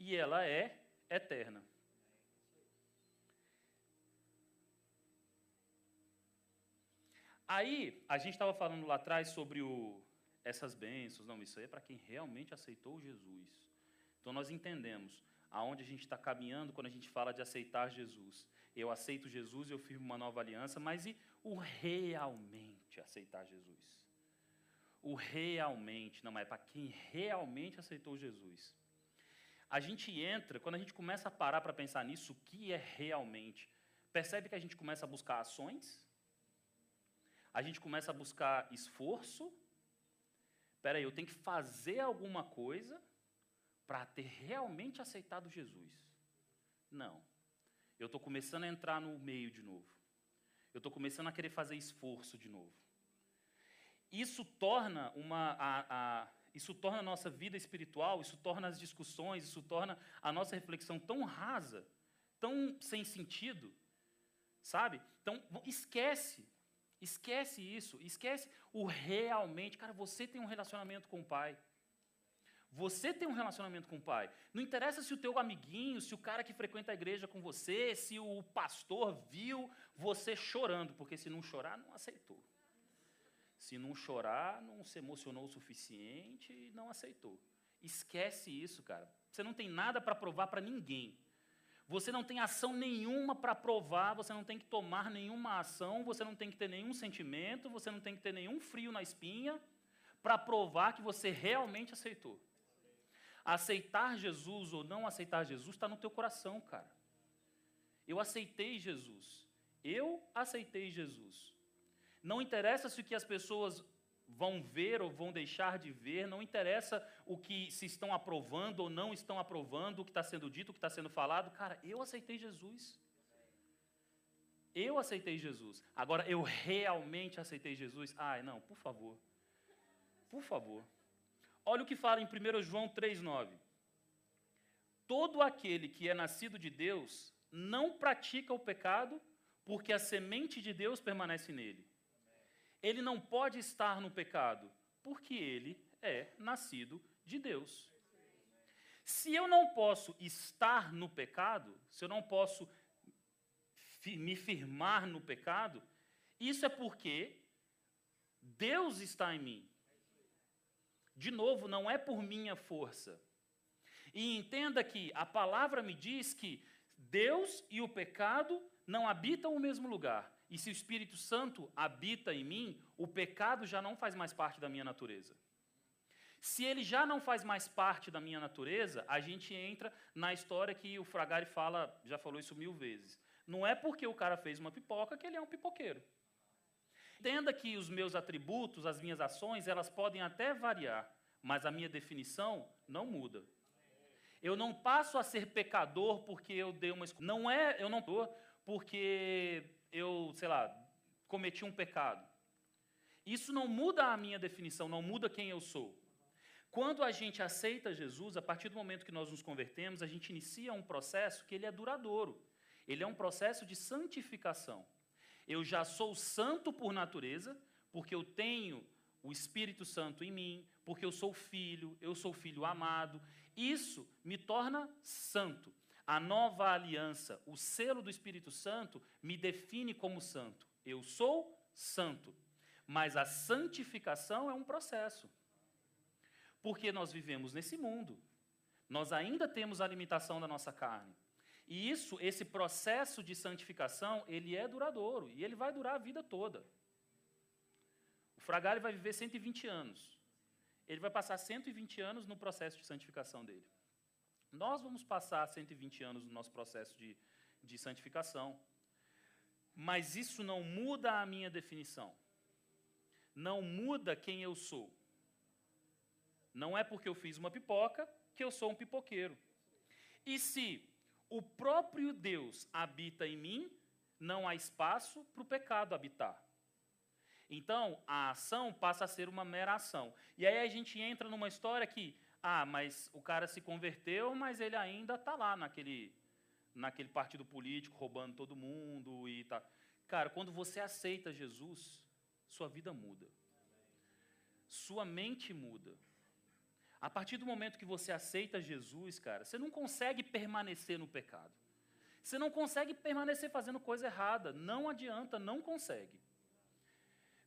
E ela é eterna. Aí, a gente estava falando lá atrás sobre o, essas bênçãos. Não, isso aí é para quem realmente aceitou Jesus. Então, nós entendemos aonde a gente está caminhando quando a gente fala de aceitar Jesus. Eu aceito Jesus, eu firmo uma nova aliança, mas e o realmente aceitar Jesus? O realmente, não, é para quem realmente aceitou Jesus. A gente entra, quando a gente começa a parar para pensar nisso, o que é realmente? Percebe que a gente começa a buscar ações? A gente começa a buscar esforço. Espera aí, eu tenho que fazer alguma coisa para ter realmente aceitado Jesus. Não. Eu estou começando a entrar no meio de novo. Eu estou começando a querer fazer esforço de novo. Isso torna uma a, a, isso torna a nossa vida espiritual, isso torna as discussões, isso torna a nossa reflexão tão rasa, tão sem sentido, sabe? Então, esquece Esquece isso, esquece o realmente. Cara, você tem um relacionamento com o Pai. Você tem um relacionamento com o Pai. Não interessa se o teu amiguinho, se o cara que frequenta a igreja com você, se o pastor viu você chorando, porque se não chorar, não aceitou. Se não chorar, não se emocionou o suficiente e não aceitou. Esquece isso, cara. Você não tem nada para provar para ninguém. Você não tem ação nenhuma para provar, você não tem que tomar nenhuma ação, você não tem que ter nenhum sentimento, você não tem que ter nenhum frio na espinha para provar que você realmente aceitou. Aceitar Jesus ou não aceitar Jesus está no teu coração, cara. Eu aceitei Jesus. Eu aceitei Jesus. Não interessa se o que as pessoas vão ver ou vão deixar de ver, não interessa o que se estão aprovando ou não estão aprovando, o que está sendo dito, o que está sendo falado. Cara, eu aceitei Jesus. Eu aceitei Jesus. Agora, eu realmente aceitei Jesus? Ai, não, por favor. Por favor. Olha o que fala em 1 João 3,9. Todo aquele que é nascido de Deus não pratica o pecado, porque a semente de Deus permanece nele ele não pode estar no pecado, porque ele é nascido de Deus. Se eu não posso estar no pecado, se eu não posso me firmar no pecado, isso é porque Deus está em mim. De novo, não é por minha força. E entenda que a palavra me diz que Deus e o pecado não habitam o mesmo lugar. E se o Espírito Santo habita em mim, o pecado já não faz mais parte da minha natureza. Se ele já não faz mais parte da minha natureza, a gente entra na história que o Fragari fala, já falou isso mil vezes. Não é porque o cara fez uma pipoca que ele é um pipoqueiro. Entenda que os meus atributos, as minhas ações, elas podem até variar, mas a minha definição não muda. Eu não passo a ser pecador porque eu dei uma não é, eu não tô porque eu, sei lá, cometi um pecado. Isso não muda a minha definição, não muda quem eu sou. Quando a gente aceita Jesus, a partir do momento que nós nos convertemos, a gente inicia um processo que ele é duradouro. Ele é um processo de santificação. Eu já sou santo por natureza, porque eu tenho o Espírito Santo em mim, porque eu sou filho, eu sou filho amado. Isso me torna santo. A nova aliança, o selo do Espírito Santo, me define como santo. Eu sou santo. Mas a santificação é um processo. Porque nós vivemos nesse mundo. Nós ainda temos a limitação da nossa carne. E isso, esse processo de santificação, ele é duradouro e ele vai durar a vida toda. O Fragale vai viver 120 anos. Ele vai passar 120 anos no processo de santificação dele. Nós vamos passar 120 anos no nosso processo de, de santificação. Mas isso não muda a minha definição. Não muda quem eu sou. Não é porque eu fiz uma pipoca que eu sou um pipoqueiro. E se o próprio Deus habita em mim, não há espaço para o pecado habitar. Então, a ação passa a ser uma mera ação. E aí a gente entra numa história que, ah, mas o cara se converteu, mas ele ainda está lá naquele, naquele partido político, roubando todo mundo e tá. Cara, quando você aceita Jesus, sua vida muda. Sua mente muda. A partir do momento que você aceita Jesus, cara, você não consegue permanecer no pecado. Você não consegue permanecer fazendo coisa errada. Não adianta, não consegue.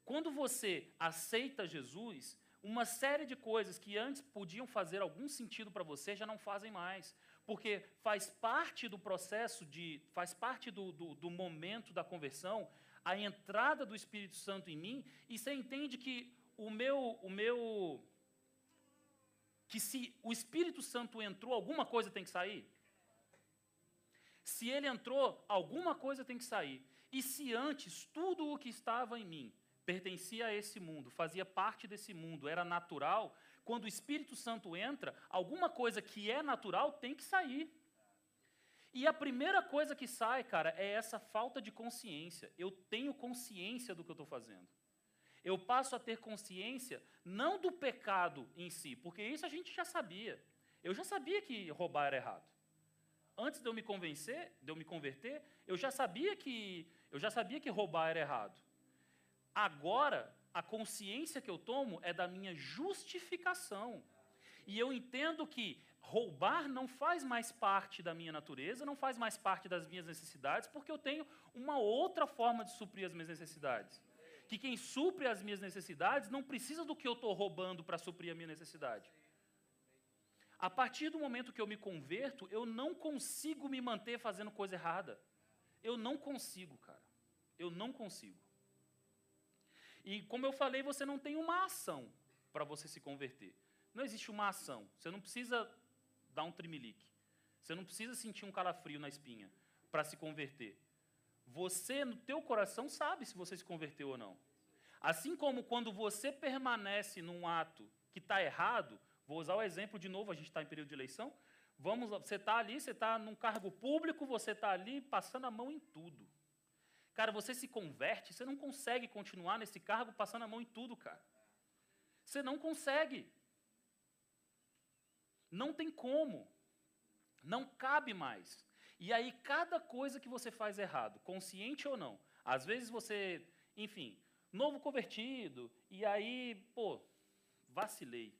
Quando você aceita Jesus, uma série de coisas que antes podiam fazer algum sentido para você já não fazem mais. Porque faz parte do processo de. faz parte do, do, do, momento da conversão, a entrada do Espírito Santo em mim, e você entende que o meu. O meu que se o Espírito Santo entrou, alguma coisa tem que sair. Se ele entrou, alguma coisa tem que sair. E se antes tudo o que estava em mim pertencia a esse mundo, fazia parte desse mundo, era natural, quando o Espírito Santo entra, alguma coisa que é natural tem que sair. E a primeira coisa que sai, cara, é essa falta de consciência. Eu tenho consciência do que eu estou fazendo. Eu passo a ter consciência não do pecado em si, porque isso a gente já sabia. Eu já sabia que roubar era errado. Antes de eu me convencer, de eu me converter, eu já sabia que eu já sabia que roubar era errado. Agora, a consciência que eu tomo é da minha justificação. E eu entendo que roubar não faz mais parte da minha natureza, não faz mais parte das minhas necessidades, porque eu tenho uma outra forma de suprir as minhas necessidades. Que quem supre as minhas necessidades não precisa do que eu estou roubando para suprir a minha necessidade. A partir do momento que eu me converto, eu não consigo me manter fazendo coisa errada. Eu não consigo, cara. Eu não consigo. E como eu falei, você não tem uma ação para você se converter. Não existe uma ação. Você não precisa dar um trimelique. Você não precisa sentir um calafrio na espinha para se converter. Você, no teu coração, sabe se você se converteu ou não. Assim como quando você permanece num ato que está errado, vou usar o exemplo de novo, a gente está em período de eleição, vamos, você está ali, você está num cargo público, você está ali passando a mão em tudo. Cara, você se converte, você não consegue continuar nesse cargo passando a mão em tudo, cara. Você não consegue. Não tem como. Não cabe mais. E aí, cada coisa que você faz errado, consciente ou não, às vezes você, enfim, novo convertido, e aí, pô, vacilei.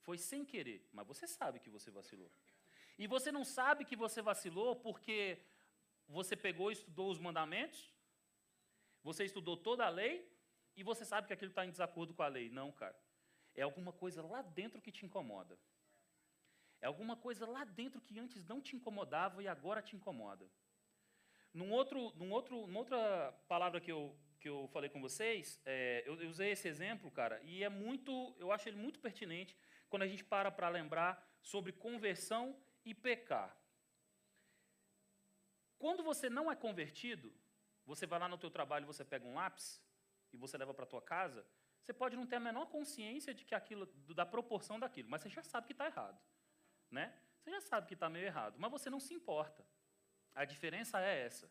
Foi sem querer, mas você sabe que você vacilou. E você não sabe que você vacilou porque você pegou e estudou os mandamentos, você estudou toda a lei e você sabe que aquilo está em desacordo com a lei. Não, cara. É alguma coisa lá dentro que te incomoda. É alguma coisa lá dentro que antes não te incomodava e agora te incomoda. Num outro, num outro, numa outra palavra que eu, que eu falei com vocês, é, eu, eu usei esse exemplo, cara, e é muito, eu acho ele muito pertinente quando a gente para para lembrar sobre conversão e pecar. Quando você não é convertido, você vai lá no teu trabalho, você pega um lápis e você leva para tua casa, você pode não ter a menor consciência de que aquilo, da proporção daquilo, mas você já sabe que está errado, né? Você já sabe que está meio errado, mas você não se importa. A diferença é essa.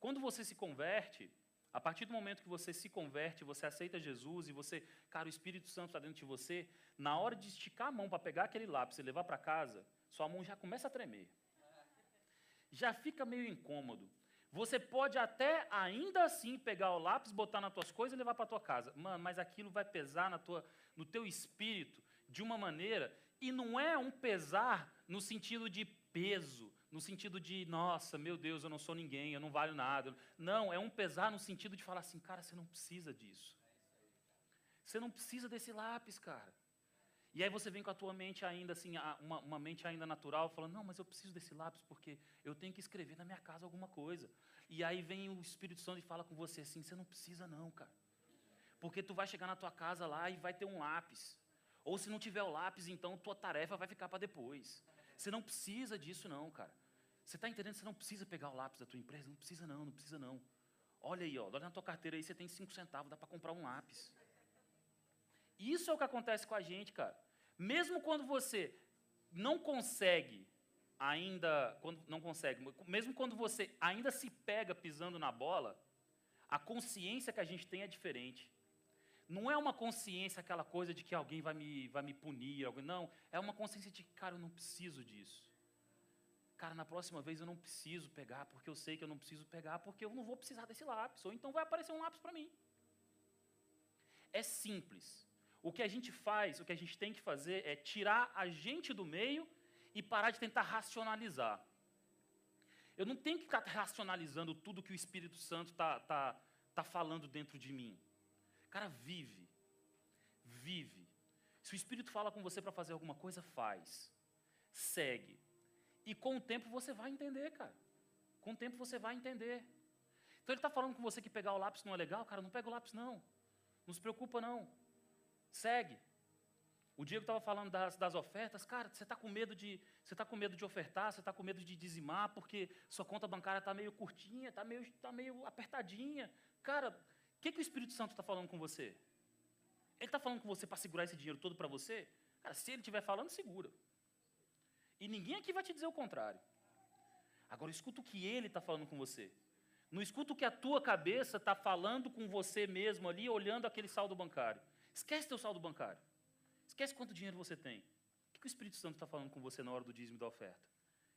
Quando você se converte, a partir do momento que você se converte, você aceita Jesus e você, cara, o Espírito Santo está dentro de você, na hora de esticar a mão para pegar aquele lápis e levar para casa, sua mão já começa a tremer. Já fica meio incômodo. Você pode até ainda assim pegar o lápis, botar nas tuas coisas e levar para tua casa. Mano, mas aquilo vai pesar na tua, no teu espírito de uma maneira e não é um pesar no sentido de peso, no sentido de, nossa, meu Deus, eu não sou ninguém, eu não valho nada. Não, é um pesar no sentido de falar assim, cara, você não precisa disso. Você não precisa desse lápis, cara. E aí você vem com a tua mente ainda assim, uma, uma, mente ainda natural, falando, não, mas eu preciso desse lápis porque eu tenho que escrever na minha casa alguma coisa. E aí vem o Espírito Santo e fala com você assim, você não precisa não, cara. Porque tu vai chegar na tua casa lá e vai ter um lápis. Ou se não tiver o lápis, então tua tarefa vai ficar para depois. Você não precisa disso não, cara. Você está entendendo? Você não precisa pegar o lápis da tua empresa, não precisa não, não precisa não. Olha aí, ó, olha na tua carteira aí, você tem cinco centavos, dá para comprar um lápis. Isso é o que acontece com a gente, cara. Mesmo quando você não consegue ainda, quando não consegue, mesmo quando você ainda se pega pisando na bola, a consciência que a gente tem é diferente. Não é uma consciência aquela coisa de que alguém vai me, vai me punir, não. É uma consciência de cara, eu não preciso disso. Cara, na próxima vez eu não preciso pegar, porque eu sei que eu não preciso pegar, porque eu não vou precisar desse lápis. Ou então vai aparecer um lápis para mim. É simples. O que a gente faz, o que a gente tem que fazer é tirar a gente do meio e parar de tentar racionalizar. Eu não tenho que ficar racionalizando tudo que o Espírito Santo está tá, tá falando dentro de mim. Cara, vive. Vive. Se o Espírito fala com você para fazer alguma coisa, faz. Segue. E com o tempo você vai entender, cara. Com o tempo você vai entender. Então ele está falando com você que pegar o lápis não é legal, cara, não pega o lápis não. Não se preocupa não. Segue. O Diego estava falando das, das, ofertas, cara, você está com medo de você está com medo de ofertar, você está com medo de dizimar porque sua conta bancária está meio curtinha, está meio, tá meio apertadinha. Cara, o que, que o Espírito Santo está falando com você? Ele está falando com você para segurar esse dinheiro todo para você? Cara, se ele estiver falando, segura. E ninguém aqui vai te dizer o contrário. Agora, escuta o que ele está falando com você. Não escuta o que a tua cabeça está falando com você mesmo ali, olhando aquele saldo bancário. Esquece teu saldo bancário. Esquece quanto dinheiro você tem. O que o Espírito Santo está falando com você na hora do dízimo e da oferta?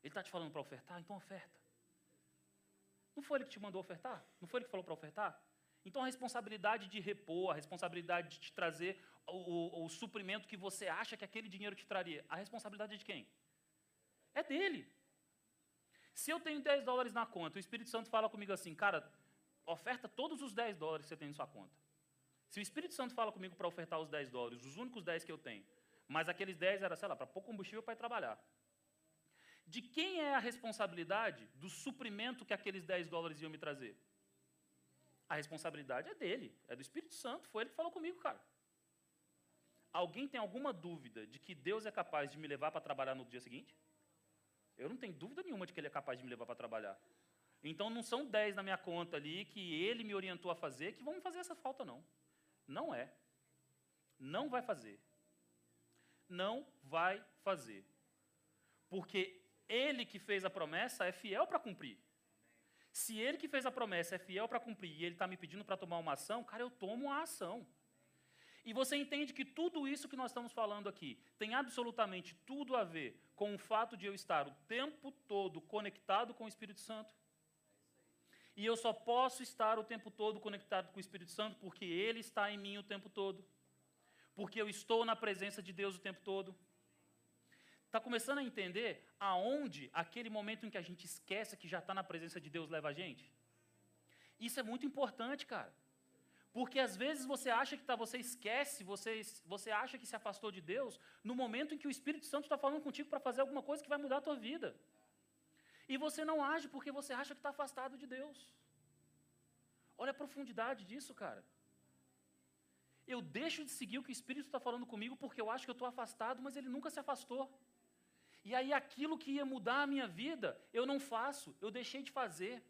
Ele está te falando para ofertar? Então oferta. Não foi ele que te mandou ofertar? Não foi ele que falou para ofertar? Então a responsabilidade de repor, a responsabilidade de te trazer o, o, o, suprimento que você acha que aquele dinheiro te traria, a responsabilidade é de quem? É dele. Se eu tenho 10 dólares na conta, o Espírito Santo fala comigo assim, cara, oferta todos os 10 dólares que você tem na sua conta. Se o Espírito Santo fala comigo para ofertar os 10 dólares, os únicos 10 que eu tenho, mas aqueles 10 era, sei lá, para pôr combustível para ir trabalhar. De quem é a responsabilidade do suprimento que aqueles 10 dólares iam me trazer? A responsabilidade é dele, é do Espírito Santo, foi ele que falou comigo, cara. Alguém tem alguma dúvida de que Deus é capaz de me levar para trabalhar no dia seguinte? Eu não tenho dúvida nenhuma de que ele é capaz de me levar para trabalhar. Então não são 10 na minha conta ali que ele me orientou a fazer que vão me fazer essa falta, não. Não é. Não vai fazer. Não vai fazer. Porque ele que fez a promessa é fiel para cumprir. Se ele que fez a promessa é fiel para cumprir e ele está me pedindo para tomar uma ação, cara, eu tomo a ação. E você entende que tudo isso que nós estamos falando aqui tem absolutamente tudo a ver com o fato de eu estar o tempo todo conectado com o Espírito Santo? E eu só posso estar o tempo todo conectado com o Espírito Santo porque Ele está em mim o tempo todo. Porque eu estou na presença de Deus o tempo todo. Está começando a entender aonde aquele momento em que a gente esquece que já está na presença de Deus leva a gente? Isso é muito importante, cara. Porque às vezes você acha que tá, você esquece, você, você acha que se afastou de Deus no momento em que o Espírito Santo está falando contigo para fazer alguma coisa que vai mudar a tua vida. E você não age porque você acha que está afastado de Deus. Olha a profundidade disso, cara. Eu deixo de seguir o que o Espírito está falando comigo porque eu acho que eu estou afastado, mas ele nunca se afastou. E aí aquilo que ia mudar a minha vida, eu não faço, eu deixei de fazer.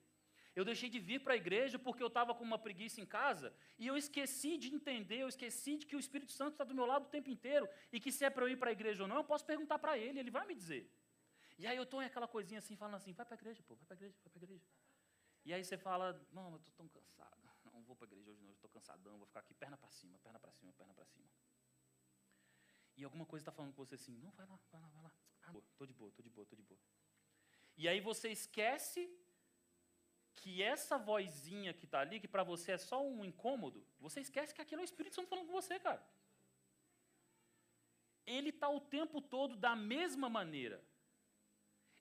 Eu deixei de vir para a igreja porque eu estava com uma preguiça em casa e eu esqueci de entender, eu esqueci de que o Espírito Santo está do meu lado o tempo inteiro e que se é para eu ir para a igreja ou não, eu posso perguntar para ele, ele vai me dizer. E aí eu estou em aquela coisinha assim, falando assim, vai para a igreja, pô, vai para a igreja, vai para a igreja. E aí você fala, não, eu estou tão cansado. Não vou para a igreja hoje não, estou cansadão, vou ficar aqui perna para cima, perna para cima, perna para cima. E alguma coisa está falando com você assim, não, vai lá, vai lá, vai lá. Ah, estou de boa, estou de boa, estou de boa. E aí você esquece que essa vozinha que está ali, que para você é só um incômodo, você esquece que aquilo é o Espírito Santo falando com você, cara. Ele está o tempo todo da mesma maneira.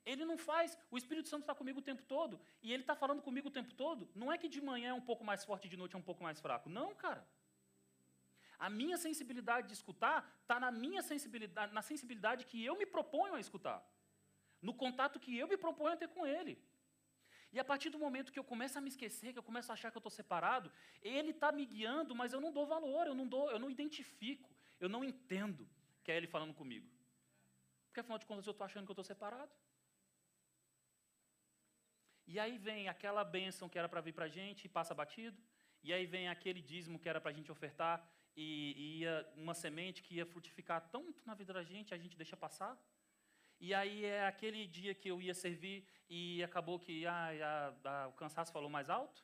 Ele não faz, o Espírito Santo está comigo o tempo todo, e ele está falando comigo o tempo todo. Não é que de manhã é um pouco mais forte e de noite é um pouco mais fraco. Não, cara. A minha sensibilidade de escutar está na minha sensibilidade, na sensibilidade que eu me proponho a escutar. No contato que eu me proponho a ter com ele. E a partir do momento que eu começo a me esquecer, que eu começo a achar que eu estou separado, ele está me guiando, mas eu não dou valor, eu não dou, eu não identifico, eu não entendo que é ele falando comigo. Porque afinal de contas eu estou achando que eu estou separado. E aí vem aquela bênção que era para vir para a gente e passa batido. E aí vem aquele dízimo que era para a gente ofertar e, e, ia uma semente que ia frutificar tanto na vida da gente, a gente deixa passar. E aí é aquele dia que eu ia servir e acabou que ah, a, o cansaço falou mais alto.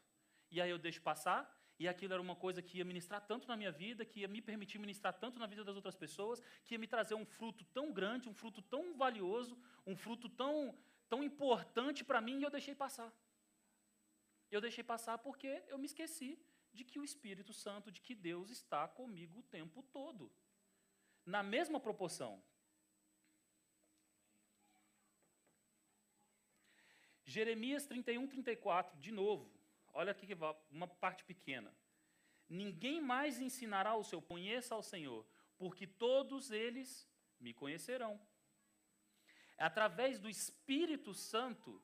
E aí eu deixo passar. E aquilo era uma coisa que ia ministrar tanto na minha vida, que ia me permitir ministrar tanto na vida das outras pessoas, que ia me trazer um fruto tão grande, um fruto tão valioso, um fruto tão tão importante para mim e eu deixei passar. Eu deixei passar porque eu me esqueci de que o Espírito Santo, de que Deus está comigo o tempo todo. Na mesma proporção. Jeremias 31, 34, de novo. Olha aqui uma parte pequena. Ninguém mais ensinará o seu conheça ao Senhor, porque todos eles me conhecerão. É através do Espírito Santo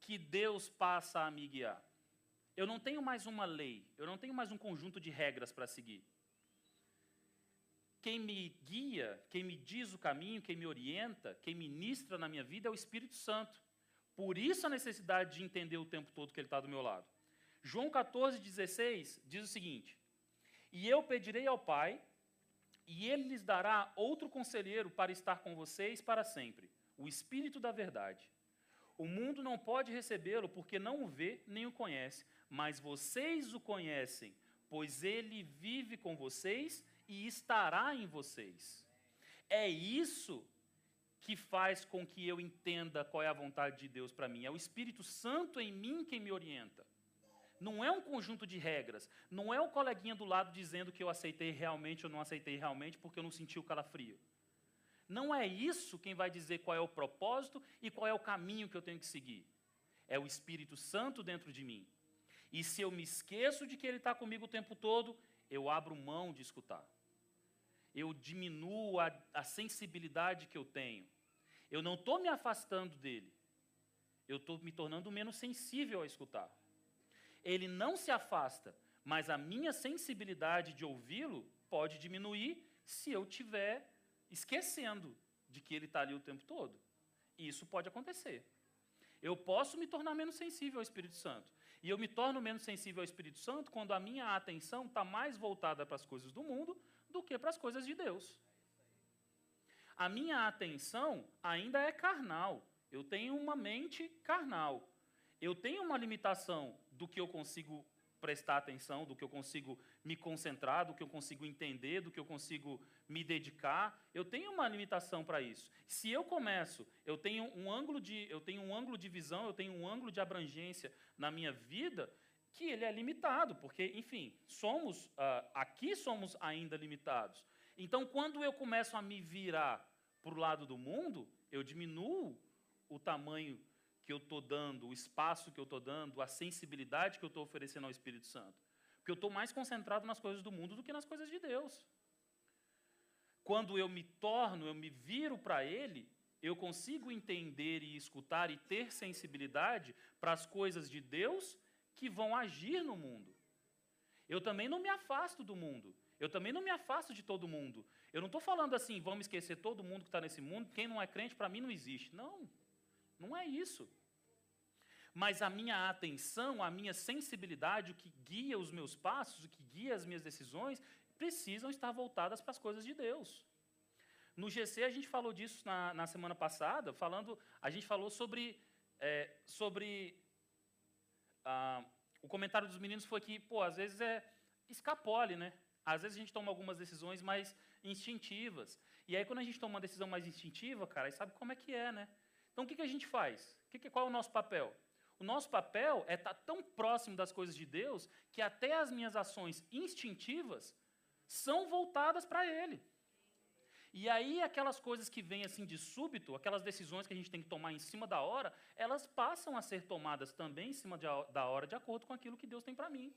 que Deus passa a me guiar. Eu não tenho mais uma lei, eu não tenho mais um conjunto de regras para seguir. Quem me guia, quem me diz o caminho, quem me orienta, quem ministra na minha vida é o Espírito Santo. Por isso a necessidade de entender o tempo todo que Ele está do meu lado. João 14, 16 diz o seguinte: E eu pedirei ao Pai, e ele lhes dará outro conselheiro para estar com vocês para sempre, o Espírito da Verdade. O mundo não pode recebê-lo porque não o vê nem o conhece, mas vocês o conhecem, pois ele vive com vocês e estará em vocês. É isso que faz com que eu entenda qual é a vontade de Deus para mim. É o Espírito Santo em mim quem me orienta. Não é um conjunto de regras. Não é o coleguinha do lado dizendo que eu aceitei realmente ou não aceitei realmente porque eu não senti o calafrio. Não é isso quem vai dizer qual é o propósito e qual é o caminho que eu tenho que seguir. É o Espírito Santo dentro de mim. E se eu me esqueço de que Ele está comigo o tempo todo, eu abro mão de escutar. Eu diminuo a, a sensibilidade que eu tenho. Eu não estou me afastando dele. Eu estou me tornando menos sensível a escutar ele não se afasta, mas a minha sensibilidade de ouvi-lo pode diminuir se eu estiver esquecendo de que ele está ali o tempo todo. E isso pode acontecer. Eu posso me tornar menos sensível ao Espírito Santo. E eu me torno menos sensível ao Espírito Santo quando a minha atenção está mais voltada para as coisas do mundo do que para as coisas de Deus. A minha atenção ainda é carnal. Eu tenho uma mente carnal. Eu tenho uma limitação do que eu consigo prestar atenção, do que eu consigo me concentrar, do que eu consigo entender, do que eu consigo me dedicar. Eu tenho uma limitação para isso. Se eu começo, eu tenho um ângulo de, eu tenho um ângulo de visão, eu tenho um ângulo de abrangência na minha vida que ele é limitado, porque, enfim, somos uh, aqui somos ainda limitados. Então, quando eu começo a me virar para o lado do mundo, eu diminuo o tamanho que eu estou dando, o espaço que eu estou dando, a sensibilidade que eu estou oferecendo ao Espírito Santo. Porque eu estou mais concentrado nas coisas do mundo do que nas coisas de Deus. Quando eu me torno, eu me viro para Ele, eu consigo entender e escutar e ter sensibilidade para as coisas de Deus que vão agir no mundo. Eu também não me afasto do mundo. Eu também não me afasto de todo mundo. Eu não estou falando assim, vamos esquecer todo mundo que está nesse mundo, quem não é crente para mim não existe. Não. Não é isso. Mas a minha atenção, a minha sensibilidade, o que guia os meus passos, o que guia as minhas decisões, precisam estar voltadas para as coisas de Deus. No GC a gente falou disso na, na semana passada, falando, a gente falou sobre, é, sobre ah, o comentário dos meninos foi que, pô, às vezes é escapole, né? Às vezes a gente toma algumas decisões mais instintivas. E aí, quando a gente toma uma decisão mais instintiva, cara, aí sabe como é que é, né? Então, o que, que a gente faz? Que que, qual é o nosso papel? O nosso papel é estar tá tão próximo das coisas de Deus que até as minhas ações instintivas são voltadas para Ele. E aí, aquelas coisas que vêm assim de súbito, aquelas decisões que a gente tem que tomar em cima da hora, elas passam a ser tomadas também em cima de, da hora, de acordo com aquilo que Deus tem para mim.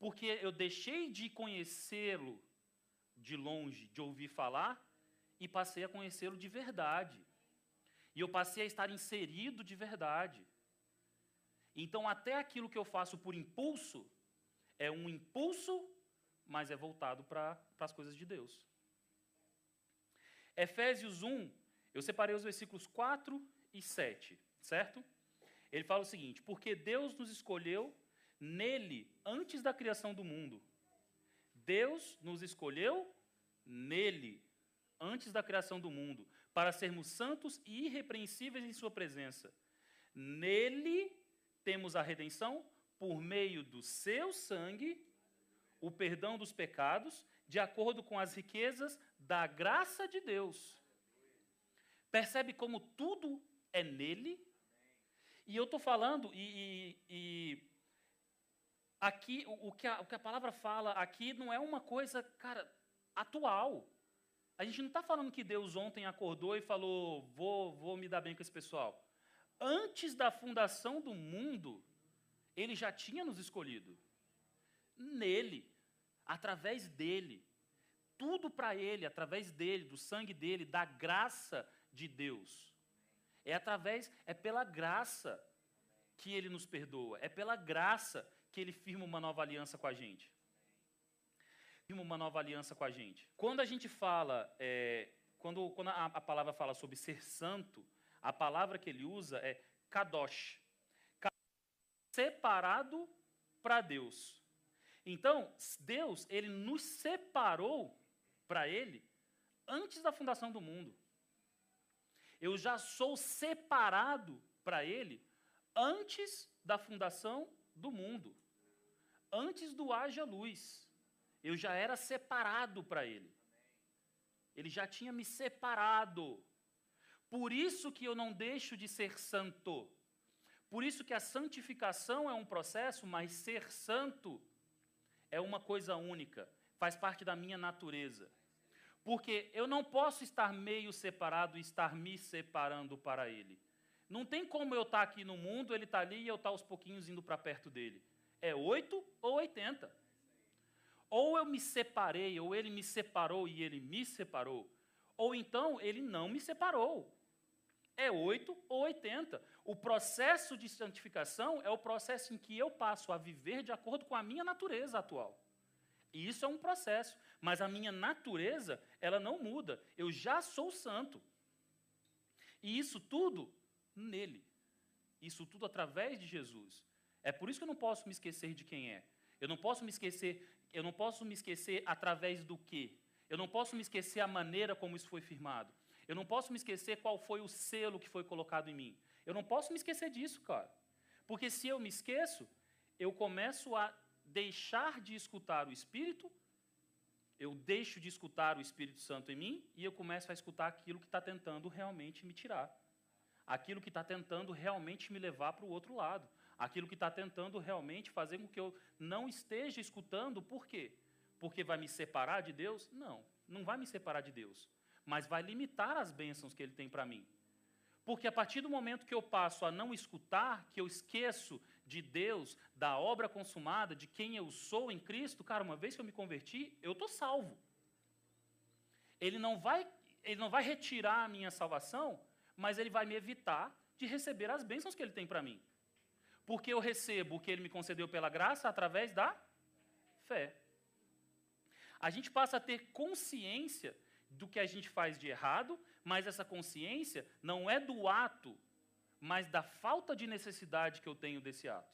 Porque eu deixei de conhecê-lo de longe, de ouvir falar, e passei a conhecê-lo de verdade. E eu passei a estar inserido de verdade. Então, até aquilo que eu faço por impulso, é um impulso, mas é voltado para as coisas de Deus. Efésios 1, eu separei os versículos 4 e 7, certo? Ele fala o seguinte: Porque Deus nos escolheu nele antes da criação do mundo. Deus nos escolheu nele antes da criação do mundo, para sermos santos e irrepreensíveis em Sua presença. Nele temos a redenção por meio do seu sangue, o perdão dos pecados, de acordo com as riquezas da graça de Deus. Percebe como tudo é nele? E eu estou falando, e, e, e aqui, o, o, que a, o que a palavra fala aqui não é uma coisa, cara, atual. A gente não está falando que Deus ontem acordou e falou, vou, vou me dar bem com esse pessoal. Antes da fundação do mundo, Ele já tinha nos escolhido. Nele, através dele tudo para Ele, através dele, do sangue dele, da graça de Deus. É através, é pela graça que Ele nos perdoa, é pela graça que Ele firma uma nova aliança com a gente. Uma nova aliança com a gente. Quando a gente fala, é, quando, quando a, a palavra fala sobre ser santo, a palavra que ele usa é kadosh, separado para Deus. Então, Deus, ele nos separou para Ele antes da fundação do mundo. Eu já sou separado para Ele antes da fundação do mundo. Antes do haja luz. Eu já era separado para Ele. Ele já tinha me separado. Por isso que eu não deixo de ser santo. Por isso que a santificação é um processo, mas ser santo é uma coisa única, faz parte da minha natureza. Porque eu não posso estar meio separado e estar me separando para Ele. Não tem como eu estar aqui no mundo, Ele está ali e eu estar aos pouquinhos indo para perto dele. É oito ou oitenta. Ou eu me separei, ou Ele me separou e Ele me separou. Ou então Ele não me separou. É oito ou oitenta. O processo de santificação é o processo em que eu passo a viver de acordo com a minha natureza atual. E isso é um processo, mas a minha natureza, ela não muda. Eu já sou santo. E isso tudo nele. Isso tudo através de Jesus. É por isso que eu não posso me esquecer de quem é. Eu não posso me esquecer, eu não posso me esquecer através do quê? Eu não posso me esquecer a maneira como isso foi firmado. Eu não posso me esquecer qual foi o selo que foi colocado em mim. Eu não posso me esquecer disso, cara. Porque se eu me esqueço, eu começo a deixar de escutar o Espírito, eu deixo de escutar o Espírito Santo em mim e eu começo a escutar aquilo que está tentando realmente me tirar. Aquilo que está tentando realmente me levar para o outro lado. Aquilo que está tentando realmente fazer com que eu não esteja escutando, por quê? Porque vai me separar de Deus? Não, não vai me separar de Deus. Mas vai limitar as bênçãos que Ele tem para mim. Porque a partir do momento que eu passo a não escutar, que eu esqueço de Deus, da obra consumada, de quem eu sou em Cristo, cara, uma vez que eu me converti, eu estou salvo. Ele não vai, ele não vai retirar a minha salvação, mas ele vai me evitar de receber as bênçãos que ele tem para mim. Porque eu recebo o que ele me concedeu pela graça através da fé. A gente passa a ter consciência do que a gente faz de errado, mas essa consciência não é do ato, mas da falta de necessidade que eu tenho desse ato.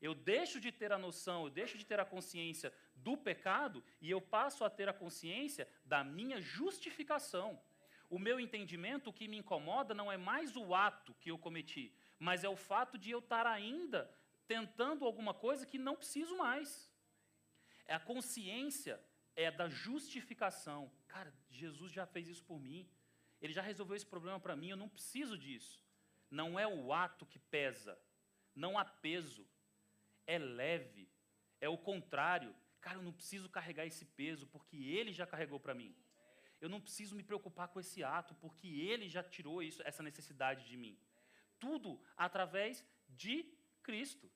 Eu deixo de ter a noção, eu deixo de ter a consciência do pecado e eu passo a ter a consciência da minha justificação. O meu entendimento, o que me incomoda, não é mais o ato que eu cometi, mas é o fato de eu estar ainda tentando alguma coisa que não preciso mais. É a consciência é da justificação. Cara, Jesus já fez isso por mim. Ele já resolveu esse problema para mim, eu não preciso disso. Não é o ato que pesa, não há peso. É leve, é o contrário. Cara, eu não preciso carregar esse peso porque ele já carregou para mim. Eu não preciso me preocupar com esse ato porque ele já tirou isso, essa necessidade de mim. Tudo através de Cristo.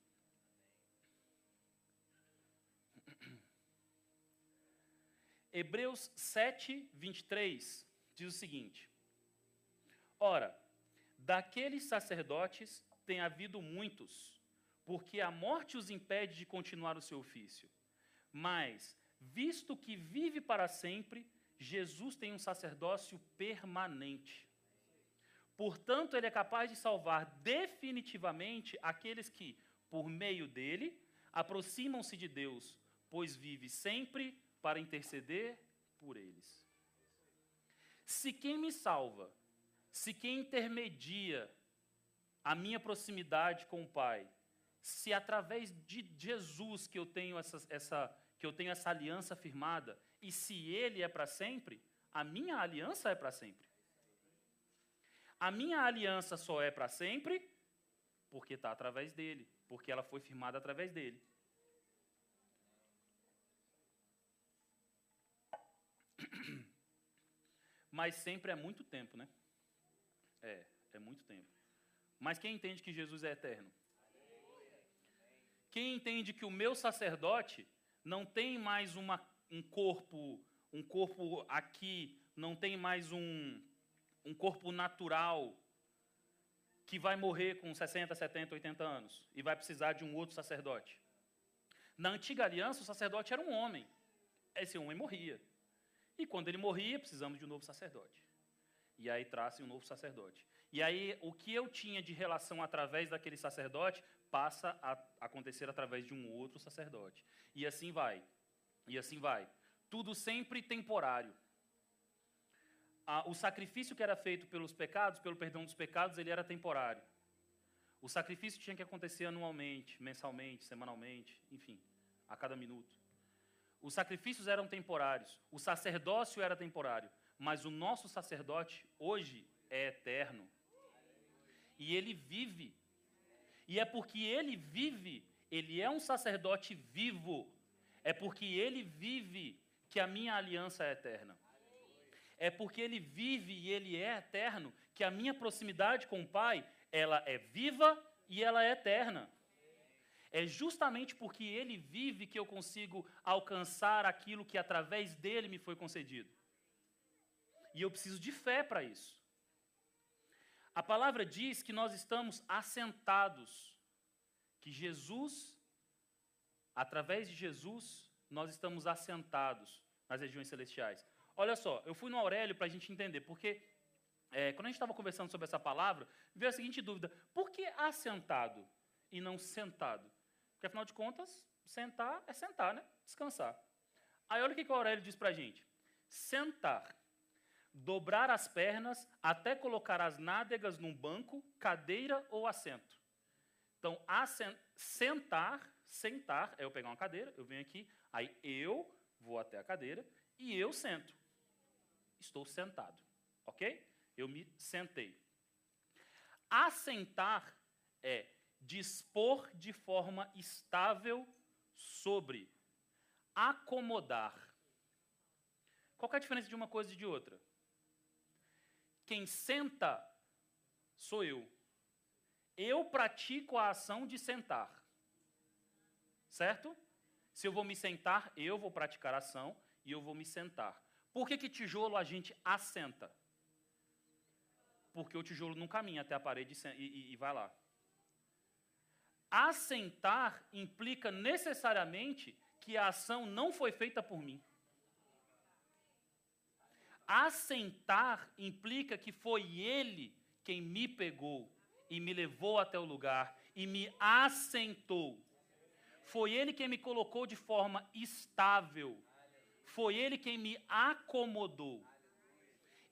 Hebreus 7, 23 diz o seguinte: Ora, daqueles sacerdotes tem havido muitos, porque a morte os impede de continuar o seu ofício. Mas, visto que vive para sempre, Jesus tem um sacerdócio permanente. Portanto, ele é capaz de salvar definitivamente aqueles que, por meio dele, aproximam-se de Deus, pois vive sempre para interceder por eles. Se quem me salva, se quem intermedia a minha proximidade com o Pai, se através de Jesus que eu tenho essa, essa, que eu tenho essa aliança firmada, e se Ele é para sempre, a minha aliança é para sempre. A minha aliança só é para sempre porque está através dele, porque ela foi firmada através dele. Mas sempre é muito tempo, né? É, é muito tempo. Mas quem entende que Jesus é eterno? Quem entende que o meu sacerdote não tem mais uma, um corpo, um corpo aqui, não tem mais um, um corpo natural que vai morrer com 60, 70, 80 anos e vai precisar de um outro sacerdote. Na antiga aliança, o sacerdote era um homem. Esse homem morria. E quando ele morria, precisamos de um novo sacerdote. E aí traz um novo sacerdote. E aí o que eu tinha de relação através daquele sacerdote passa a acontecer através de um outro sacerdote. E assim vai. E assim vai. Tudo sempre temporário. O sacrifício que era feito pelos pecados, pelo perdão dos pecados, ele era temporário. O sacrifício tinha que acontecer anualmente, mensalmente, semanalmente, enfim, a cada minuto. Os sacrifícios eram temporários, o sacerdócio era temporário, mas o nosso sacerdote hoje é eterno. E ele vive. E é porque ele vive, ele é um sacerdote vivo. É porque ele vive que a minha aliança é eterna. É porque ele vive e ele é eterno que a minha proximidade com o Pai, ela é viva e ela é eterna. É justamente porque ele vive que eu consigo alcançar aquilo que através dele me foi concedido. E eu preciso de fé para isso. A palavra diz que nós estamos assentados, que Jesus, através de Jesus, nós estamos assentados nas regiões celestiais. Olha só, eu fui no Aurélio para a gente entender, porque é, quando a gente estava conversando sobre essa palavra, veio a seguinte dúvida: por que assentado e não sentado? Porque, afinal de contas, sentar é sentar, né? Descansar. Aí olha o que o Aurélio diz para a gente. Sentar. Dobrar as pernas até colocar as nádegas num banco, cadeira ou assento. Então, sentar, sentar, é eu pegar uma cadeira, eu venho aqui, aí eu vou até a cadeira e eu sento. Estou sentado, ok? Eu me sentei. Assentar é dispor de forma estável sobre, acomodar. Qual é a diferença de uma coisa e de outra? Quem senta sou eu. Eu pratico a ação de sentar. Certo? Se eu vou me sentar, eu vou praticar a ação e eu vou me sentar. Por que, que tijolo a gente assenta? Porque o tijolo não caminha até a parede e, e, e vai lá. Assentar implica necessariamente que a ação não foi feita por mim. Assentar implica que foi ele quem me pegou e me levou até o lugar e me assentou. Foi ele quem me colocou de forma estável. Foi ele quem me acomodou.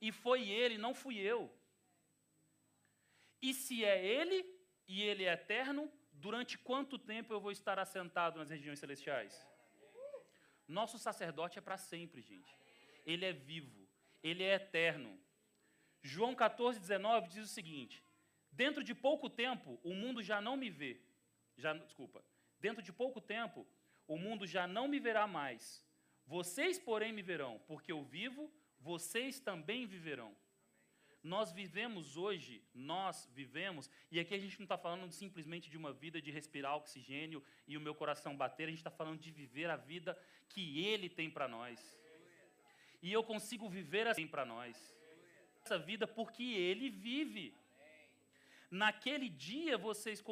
E foi ele, não fui eu. E se é ele e ele é eterno, durante quanto tempo eu vou estar assentado nas regiões celestiais? Nosso sacerdote é para sempre, gente. Ele é vivo, ele é eterno. João 14, 19 diz o seguinte: Dentro de pouco tempo, o mundo já não me vê. Já, desculpa. Dentro de pouco tempo, o mundo já não me verá mais. Vocês, porém, me verão, porque eu vivo, vocês também viverão. Nós vivemos hoje, nós vivemos, e aqui a gente não está falando simplesmente de uma vida de respirar oxigênio e o meu coração bater, a gente está falando de viver a vida que Ele tem para nós. E eu consigo viver assim para nós. Essa vida porque Ele vive. Naquele dia vocês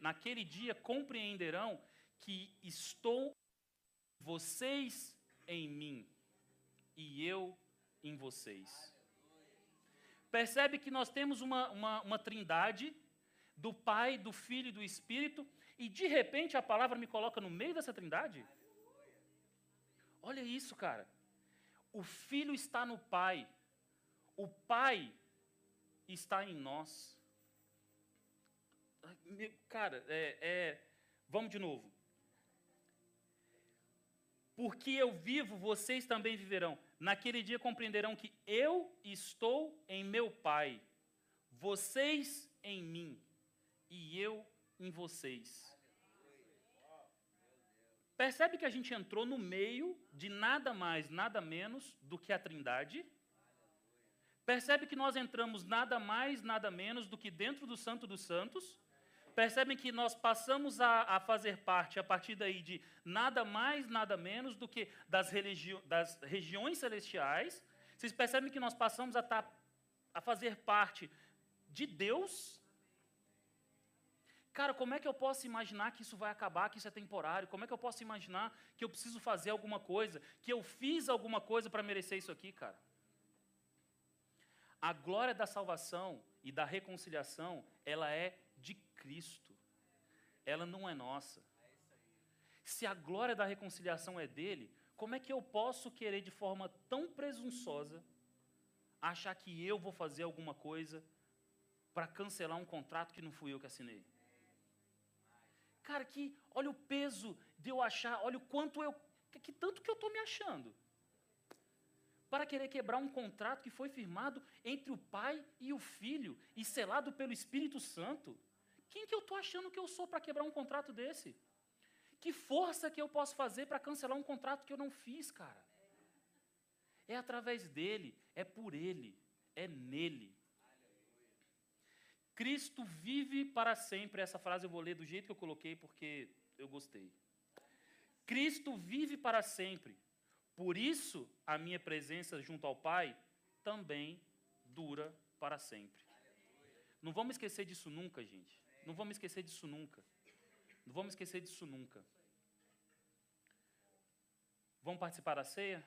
naquele dia compreenderão que estou vocês em mim e eu em vocês. Percebe que nós temos uma, uma, uma trindade do Pai, do Filho e do Espírito, e de repente a palavra me coloca no meio dessa trindade? Olha isso, cara. O Filho está no Pai, o Pai está em nós. Cara, é, é, vamos de novo. Porque eu vivo, vocês também viverão. Naquele dia compreenderão que eu estou em meu Pai, vocês em mim e eu em vocês. Percebe que a gente entrou no meio de nada mais, nada menos do que a Trindade? Percebe que nós entramos nada mais, nada menos do que dentro do Santo dos Santos? Percebem que nós passamos a, a, fazer parte, a partir daí, de nada mais, nada menos do que das, religi das regiões celestiais. Vocês percebem que nós passamos a, tá, a fazer parte de Deus? Cara, como é que eu posso imaginar que isso vai acabar, que isso é temporário? Como é que eu posso imaginar que eu preciso fazer alguma coisa, que eu fiz alguma coisa para merecer isso aqui, cara? A glória da salvação e da reconciliação, ela é de Cristo. Ela não é nossa. Se a glória da reconciliação é dele, como é que eu posso querer de forma tão presunçosa achar que eu vou fazer alguma coisa para cancelar um contrato que não fui eu que assinei? Cara, que olha o peso de eu achar, olha o quanto eu, que, tanto que eu estou me achando. Para querer quebrar um contrato que foi firmado entre o pai e o filho e selado pelo Espírito Santo. Quem que eu estou achando que eu sou para quebrar um contrato desse? Que força que eu posso fazer para cancelar um contrato que eu não fiz, cara? É através dele, é por ele, é nele. Cristo vive para sempre. Essa frase eu vou ler do jeito que eu coloquei porque eu gostei. Cristo vive para sempre. Por isso, a minha presença junto ao Pai também dura para sempre. Não vamos esquecer disso nunca, gente. Não vamos esquecer disso nunca. Não vamos esquecer disso nunca. Vamos participar da ceia?